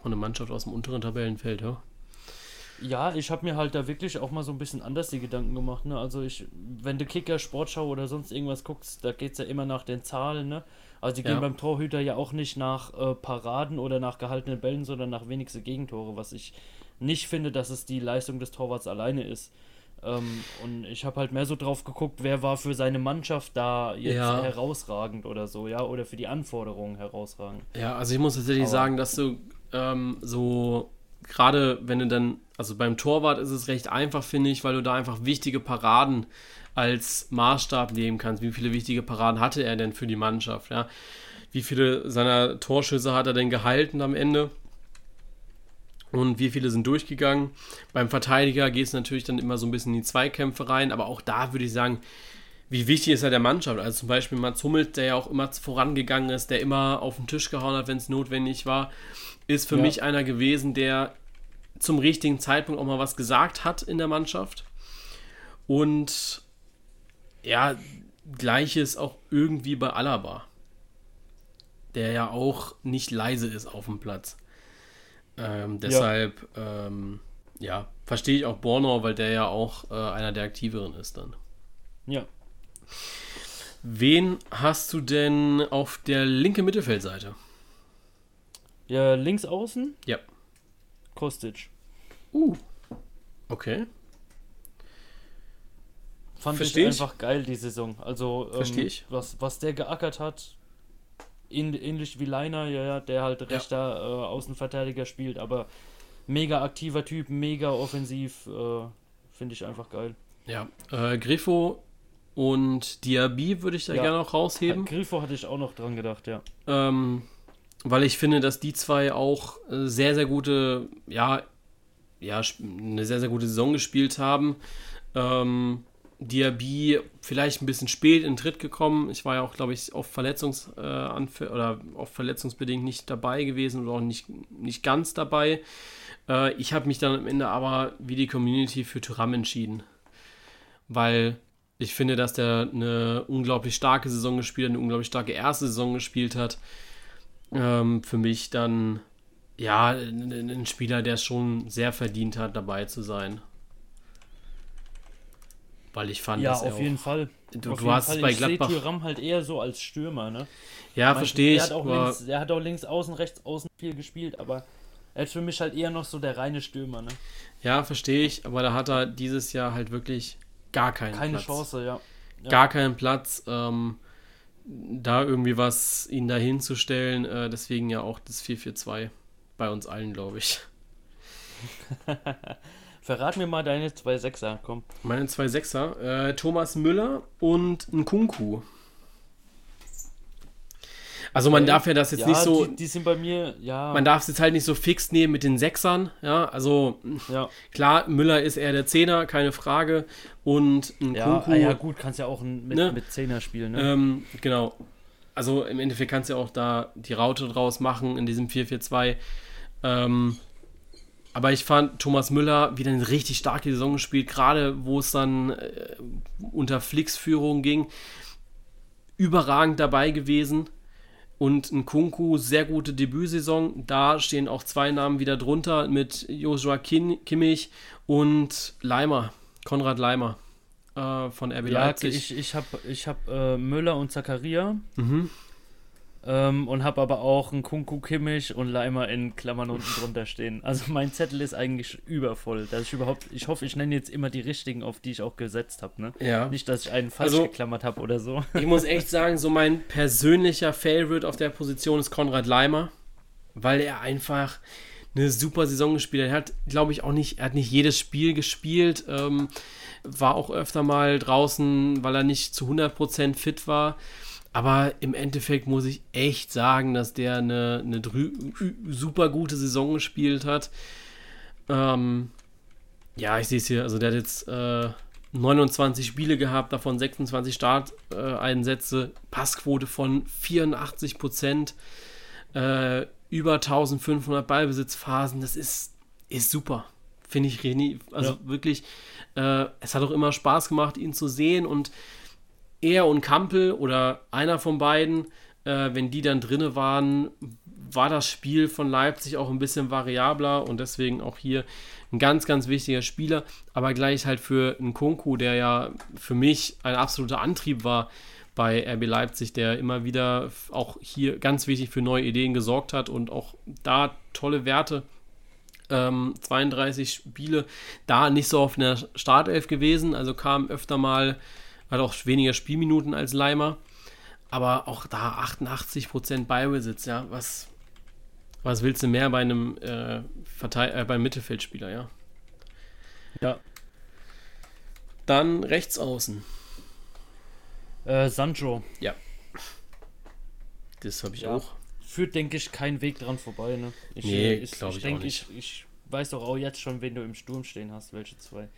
Auch eine Mannschaft aus dem unteren Tabellenfeld, ja. Ja, ich habe mir halt da wirklich auch mal so ein bisschen anders die Gedanken gemacht. Ne? Also ich, wenn du Kicker, Sportschau oder sonst irgendwas guckst, da geht es ja immer nach den Zahlen. Ne? Also die Ja. gehen beim Torhüter ja auch nicht nach äh, Paraden oder nach gehaltenen Bällen, sondern nach wenigste Gegentore, was ich nicht finde, dass es die Leistung des Torwarts alleine ist. Ähm, und ich habe halt mehr so drauf geguckt, wer war für seine Mannschaft da jetzt Ja. herausragend oder so, ja, oder für die Anforderungen herausragend. Ja, also ich muss tatsächlich Aber- sagen, dass du ähm, so, gerade wenn du dann, also beim Torwart ist es recht einfach, finde ich, weil du da einfach wichtige Paraden als Maßstab nehmen kannst. Wie viele wichtige Paraden hatte er denn für die Mannschaft, ja? Wie viele seiner Torschüsse hat er denn gehalten am Ende? Und wie viele sind durchgegangen? Beim Verteidiger geht es natürlich dann immer so ein bisschen in die Zweikämpfe rein, aber auch da würde ich sagen, wie wichtig ist er der Mannschaft? Also zum Beispiel Mats Hummels, der ja auch immer vorangegangen ist, der immer auf den Tisch gehauen hat, wenn es notwendig war, ist für Ja. mich einer gewesen, der zum richtigen Zeitpunkt auch mal was gesagt hat in der Mannschaft. Und ja, gleiches auch irgendwie bei Alaba, der ja auch nicht leise ist auf dem Platz. Ähm, deshalb, ähm, ja, verstehe ich auch Bornau, weil der ja auch äh, einer der aktiveren ist dann. Ja. Wen hast du denn auf der linken Mittelfeldseite? Ja, links außen? Ja. Kostic. Uh. Okay. Fand Versteh ich ich. einfach geil, die Saison. Also, ähm. Was, was der geackert hat, ähn- ähnlich wie Leiner, ja, ja, der halt rechter äh, Außenverteidiger spielt, aber mega aktiver Typ, mega offensiv, äh, finde ich einfach geil. Ja. Äh, Griffo und Diaby würde ich da Ja. gerne noch rausheben. Grifo hatte ich auch noch dran gedacht, ja. Ähm, weil ich finde, dass die zwei auch äh, sehr, sehr gute, ja, ja, eine sehr, sehr gute Saison gespielt haben. Ähm, Diaby vielleicht ein bisschen spät in den Tritt gekommen. Ich war ja auch, glaube ich, auf Verletzungs äh, oder auf verletzungsbedingt nicht dabei gewesen oder auch nicht, nicht ganz dabei. Äh, ich habe mich dann am Ende aber wie die Community für Tyram entschieden. Weil ich finde, dass der eine unglaublich starke Saison gespielt hat, eine unglaublich starke erste Saison gespielt hat. Ähm, für mich dann ja ein Spieler, der es schon sehr verdient hat, dabei zu sein. Weil ich fand, ja, auf jeden Fall. Du, auf du jeden hast Fall. bei ich Gladbach. sehe Thuram halt eher so als Stürmer, ne? Ja, verstehe ich. Er hat, auch links, er hat auch links außen, rechts außen viel gespielt, aber er ist für mich halt eher noch so der reine Stürmer, ne? Ja, verstehe ich, aber da hat er dieses Jahr halt wirklich gar keinen Keine Platz. Chance, ja. ja. Gar keinen Platz, ähm, da irgendwie was ihn da hinzustellen. Äh, deswegen ja auch das 4-4-2 bei uns allen, glaube ich. Verrat mir mal deine zwei Sechser, komm. Meine zwei Sechser, äh, Thomas Müller und ein Kunku. Also man darf ja das jetzt ja, nicht so, Die, die sind bei mir, ja. man darf es jetzt halt nicht so fix nehmen mit den Sechsern, ja, also ja, klar, Müller ist eher der Zehner, keine Frage, und ein ja, Kunku, ah, ja, gut, kannst ja auch mit, Ne? mit Zehner spielen, ne? Ähm, genau. Also im Endeffekt kannst du ja auch da die Raute draus machen in diesem 4-4-2. Ähm, aber ich fand Thomas Müller wieder eine richtig starke Saison gespielt, gerade wo es dann äh, unter Flicks Führung ging. Überragend dabei gewesen. Und ein Kunku, sehr gute Debütsaison. Da stehen auch zwei Namen wieder drunter mit Joshua Kin Kimmich und Leimer, Konrad Leimer äh, von RB ja, Leipzig. ich, ich habe ich hab, äh, Müller und Zakaria mhm. Ähm, und habe aber auch einen Kunku Kimmich und Leimer in Klammern unten drunter stehen. Also mein Zettel ist eigentlich übervoll. Dass ich überhaupt, ich hoffe, ich nenne jetzt immer die richtigen, auf die ich auch gesetzt habe. Ne? Ja. Nicht, dass ich einen falsch Also- geklammert habe oder so. Ich muss echt sagen, so mein persönlicher Favorite auf der Position ist Konrad Leimer, weil er einfach eine super Saison gespielt hat. Er hat, glaube ich, auch nicht, er hat nicht jedes Spiel gespielt, ähm, war auch öfter mal draußen, weil er nicht zu 100% fit war. Aber im Endeffekt muss ich echt sagen, dass der eine, eine super gute Saison gespielt hat. Ähm, ja, ich sehe es hier. Also der hat jetzt äh, 29 Spiele gehabt, davon 26 Starteinsätze, Passquote von 84 Prozent, äh, über 1500 Ballbesitzphasen. Das ist, ist super. Finde ich René, also Ja. wirklich, äh, es hat auch immer Spaß gemacht, ihn zu sehen und er und Kampel oder einer von beiden, äh, wenn die dann drinne waren, war das Spiel von Leipzig auch ein bisschen variabler und deswegen auch hier ein ganz, ganz wichtiger Spieler, aber gleich halt für einen Kunku, der ja für mich ein absoluter Antrieb war bei RB Leipzig, der immer wieder auch hier ganz wichtig für neue Ideen gesorgt hat und auch da tolle Werte. Ähm, 32 Spiele, da nicht so auf einer Startelf gewesen, also kam öfter mal, hat auch weniger Spielminuten als Leimer, aber auch da 88% Ballbesitz, ja, was, was willst du mehr bei einem äh, äh, beim Mittelfeldspieler, ja? Ja. Dann rechts außen. Äh, Sancho. Das habe ich Ja. auch. Führt, denke ich, kein Weg dran vorbei, ne? Ich, Nee, ich, glaub ich auch denk, nicht. Ich, ich weiß doch auch jetzt schon, wen du im Sturm stehen hast, welche zwei.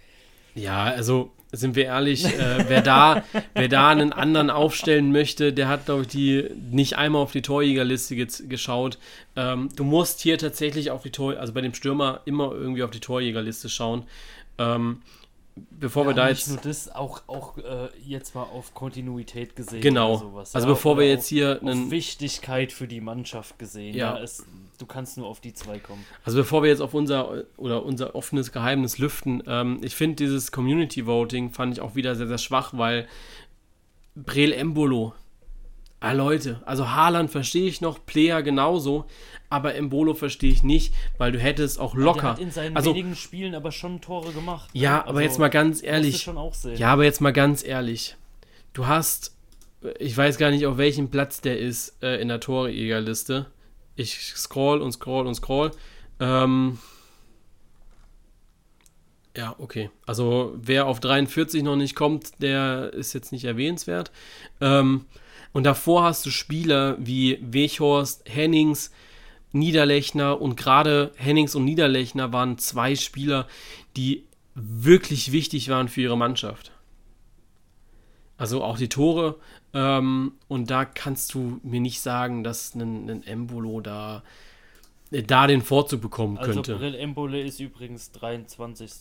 Ja, also sind wir ehrlich, äh, wer, da, wer da einen anderen aufstellen möchte, der hat, glaube ich, die nicht einmal auf die Torjägerliste ge geschaut. Ähm, du musst hier tatsächlich auf die Tor, also bei dem Stürmer immer irgendwie auf die Torjägerliste schauen. Ähm, bevor wir Ja, da nicht jetzt. nur das, auch, auch äh, jetzt mal auf Kontinuität gesehen. Genau. Sowas, Also ja, bevor wir jetzt hier auf, einen- auf Wichtigkeit für die Mannschaft gesehen. Ja. Ja. es, du kannst nur auf die zwei kommen. Also bevor wir jetzt auf unser oder unser offenes Geheimnis lüften, ähm, ich finde dieses Community Voting fand ich auch wieder sehr, sehr schwach, weil Brel Embolo, ah Leute, also Haaland verstehe ich noch, Player genauso, aber Embolo verstehe ich nicht, weil du hättest auch Der locker. hat in seinen Also wenigen Spielen aber schon Tore gemacht. ja, aber Also, jetzt mal ganz ehrlich, schon auch sehen. ja, aber jetzt mal ganz ehrlich, du hast, ich weiß gar nicht, auf welchem Platz der ist äh, in der Torjägerliste. Ich scroll und scroll und scroll. Ähm, ja, okay. Also wer auf 43 noch nicht kommt, der ist jetzt nicht erwähnenswert. Ähm, Und davor hast du Spieler wie Wechhorst, Hennings, Niederlechner und gerade Hennings und Niederlechner waren zwei Spieler, die wirklich wichtig waren für ihre Mannschaft. Also auch die Tore. Ähm, und da kannst du mir nicht sagen, dass ein, ein Embolo da, äh, da den Vorzug bekommen könnte. Also Brill Embole ist übrigens 23.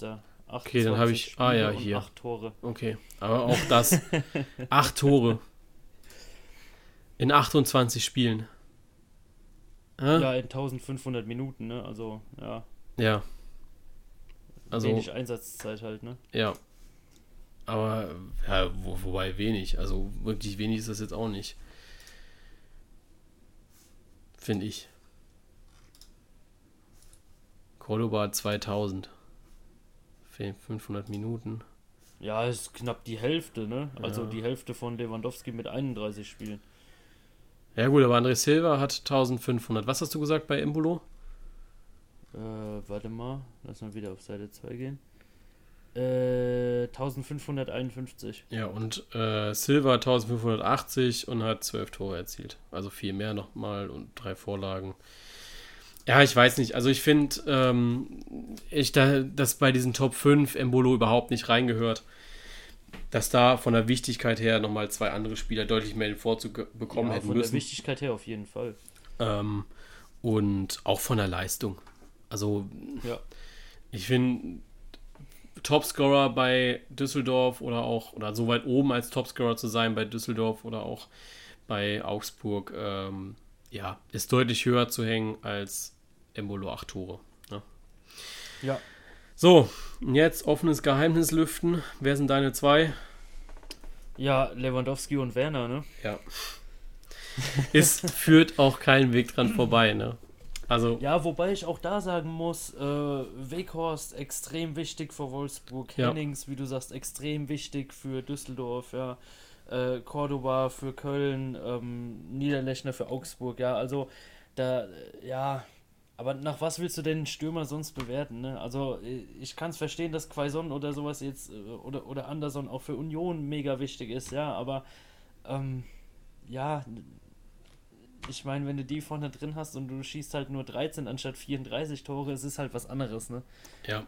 Okay, dann habe ich. Ah ja, hier. Acht Tore. Okay, aber auch das. acht Tore. In 28 Spielen. Äh? Ja, in 1500 Minuten, ne? Also, ja. Ja. Also, wenig Einsatzzeit halt, ne? Ja. Aber, ja, wo, wobei wenig. Also, wirklich wenig ist das jetzt auch nicht. Finde ich. Cordoba 2000. 500 Minuten. Ja, ist knapp die Hälfte, ne? Also ja. die Hälfte von Lewandowski mit 31 Spielen. Ja gut, aber André Silva hat 1500. Was hast du gesagt bei Embolo? Äh, warte mal, lass mal wieder auf Seite 2 gehen. Äh, 1551. Ja, und äh, Silva 1580 und hat 12 Tore erzielt. Also viel mehr nochmal und drei Vorlagen. Ja, ich weiß nicht. Also ich finde, ähm, ich da, dass bei diesen Top 5 Embolo überhaupt nicht reingehört. Dass da von der Wichtigkeit her nochmal zwei andere Spieler deutlich mehr den Vorzug bekommen ja, hätten von müssen. Von der Wichtigkeit her auf jeden Fall. Ähm, und auch von der Leistung. Also, ja. ich finde, Topscorer bei Düsseldorf oder auch, oder so weit oben als Topscorer zu sein bei Düsseldorf oder auch bei Augsburg, ähm, ja, ist deutlich höher zu hängen als Embolo 8 Tore. Ne? Ja. So, jetzt offenes Geheimnis lüften. Wer sind deine zwei? Ja, Lewandowski und Werner, ne? Ja. Es führt auch keinen Weg dran vorbei, ne? Also. Ja, wobei ich auch da sagen muss, äh, Weghorst extrem wichtig für Wolfsburg, ja. Hennings, wie du sagst, extrem wichtig für Düsseldorf, ja äh, Cordoba für Köln, ähm, Niederlechner für Augsburg, ja, also da, äh, ja, aber nach was willst du denn Stürmer sonst bewerten? Ne? Also äh, ich kann es verstehen, dass Quaison oder sowas jetzt äh, oder, oder Anderson auch für Union mega wichtig ist, ja, aber ähm, ja, ich meine, wenn du die vorne drin hast und du schießt halt nur 13 anstatt 34 Tore, es ist halt was anderes, ne? Ja.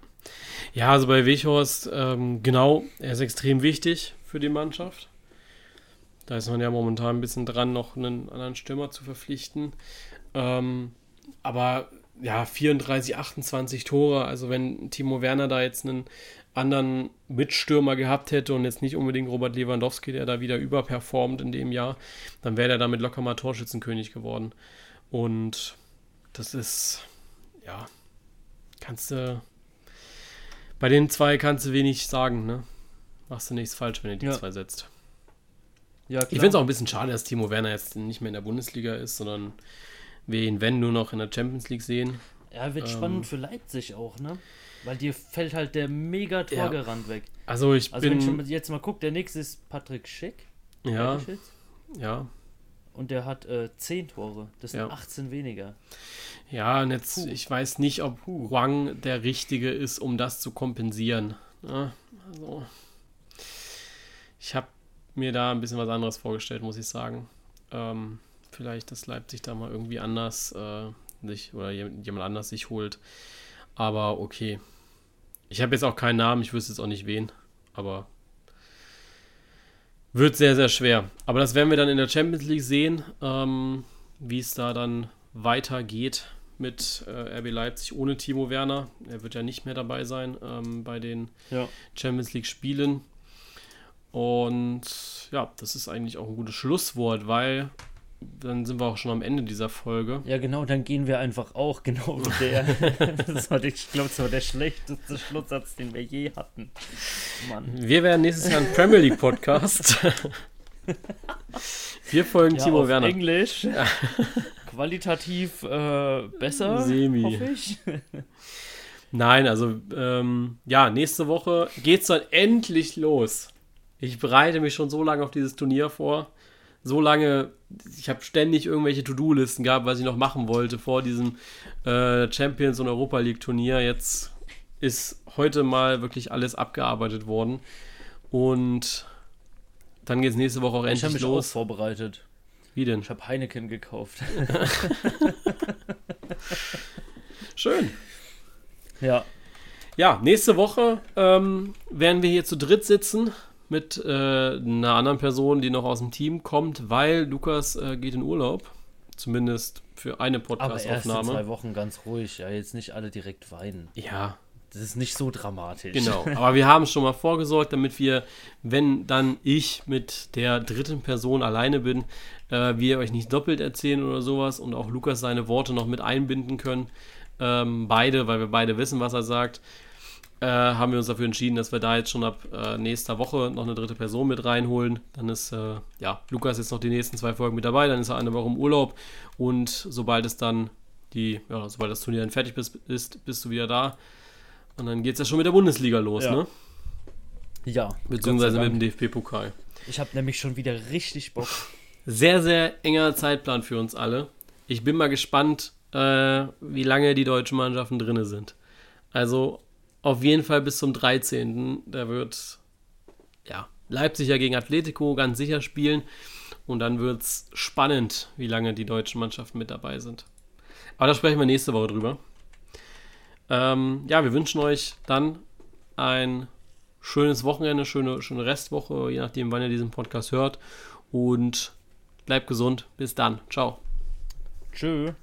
Ja, also bei Weghorst, ähm, genau, er ist extrem wichtig für die Mannschaft. Da ist man ja momentan ein bisschen dran, noch einen anderen Stürmer zu verpflichten. Ähm, aber ja, 34, 28 Tore. Also wenn Timo Werner da jetzt einen anderen Mitstürmer gehabt hätte und jetzt nicht unbedingt Robert Lewandowski, der da wieder überperformt in dem Jahr, dann wäre er damit locker mal Torschützenkönig geworden. Und das ist, ja, kannst du, bei den zwei kannst du wenig sagen, ne? Machst du nichts falsch, wenn du die ja. zwei setzt. Ja, ich finde es auch ein bisschen schade, dass Timo Werner jetzt nicht mehr in der Bundesliga ist, sondern wir ihn, wenn, nur noch in der Champions League sehen. Ja, wird ähm, spannend für Leipzig auch, ne? Weil dir fällt halt der mega Torgerand ja. weg. Also ich also bin... wenn ich jetzt mal gucke, der nächste ist Patrick Schick. Ja. Ja. Und der hat äh, 10 Tore. Das sind ja. 18 weniger. Ja, und jetzt, Puh. ich weiß nicht, ob Wang der Richtige ist, um das zu kompensieren. Ja, also, ich habe mir da ein bisschen was anderes vorgestellt, muss ich sagen. Ähm, vielleicht, dass Leipzig da mal irgendwie anders äh, sich oder jemand anders sich holt. Aber okay. Ich habe jetzt auch keinen Namen, ich wüsste jetzt auch nicht wen, aber wird sehr, sehr schwer. Aber das werden wir dann in der Champions League sehen, ähm, wie es da dann weitergeht mit äh, RB Leipzig ohne Timo Werner. Er wird ja nicht mehr dabei sein ähm, bei den ja. Champions League Spielen. Und ja, das ist eigentlich auch ein gutes Schlusswort, weil dann sind wir auch schon am Ende dieser Folge. Ja, genau, dann gehen wir einfach auch genau wie der. das war, ich glaube, das war der schlechteste Schlusssatz, den wir je hatten. Mann. Wir werden nächstes Jahr ein Premier League Podcast. wir folgen ja, Timo auf Werner. Englisch. Qualitativ äh, besser, Semi. hoffe ich. Nein, also ähm, ja, nächste Woche geht's dann endlich los. Ich bereite mich schon so lange auf dieses Turnier vor. So lange, ich habe ständig irgendwelche To-Do-Listen gehabt, was ich noch machen wollte vor diesem äh, Champions- und Europa League-Turnier. Jetzt ist heute mal wirklich alles abgearbeitet worden. Und dann geht es nächste Woche auch endlich los. Ich habe mich auch vorbereitet. Wie denn? Ich habe Heineken gekauft. Schön. ja. Ja, nächste Woche ähm, werden wir hier zu dritt sitzen mit äh, einer anderen Person, die noch aus dem Team kommt, weil Lukas äh, geht in Urlaub. Zumindest für eine Aber erst in Podcast-Aufnahme. zwei Wochen ganz ruhig. Ja, jetzt nicht alle direkt weinen. Ja, Das ist nicht so dramatisch. genau. Aber wir haben schon mal vorgesorgt, damit wir, wenn dann ich mit der dritten Person alleine bin, äh, wir euch nicht doppelt erzählen oder sowas und auch Lukas seine Worte noch mit einbinden können. Ähm, beide, weil wir beide wissen, was er sagt, äh, haben wir uns dafür entschieden, dass wir da jetzt schon ab äh, nächster Woche noch eine dritte Person mit reinholen. Dann ist, äh, ja, Lukas jetzt noch die nächsten zwei Folgen mit dabei, dann ist er eine Woche im Urlaub und sobald es dann die, ja, sobald das Turnier dann fertig bist, ist, bist du wieder da. Und dann geht es ja schon mit der Bundesliga los, Ja. ne? Ja. Beziehungsweise mit dem. DFB-Pokal. Ich habe nämlich schon wieder richtig Bock. Sehr, sehr enger Zeitplan für uns alle. Ich bin mal gespannt, äh, wie lange die deutschen Mannschaften drinne sind. Also auf jeden Fall bis zum 13. Da wird ja, Leipzig ja gegen Atletico ganz sicher spielen. Und dann wird es spannend, wie lange die deutschen Mannschaften mit dabei sind. Aber da sprechen wir nächste Woche drüber. Ähm, ja, wir wünschen euch dann ein schönes Wochenende, schöne, schöne Restwoche, je nachdem, wann ihr diesen Podcast hört. Und bleibt gesund. Bis dann. Ciao. Tschö.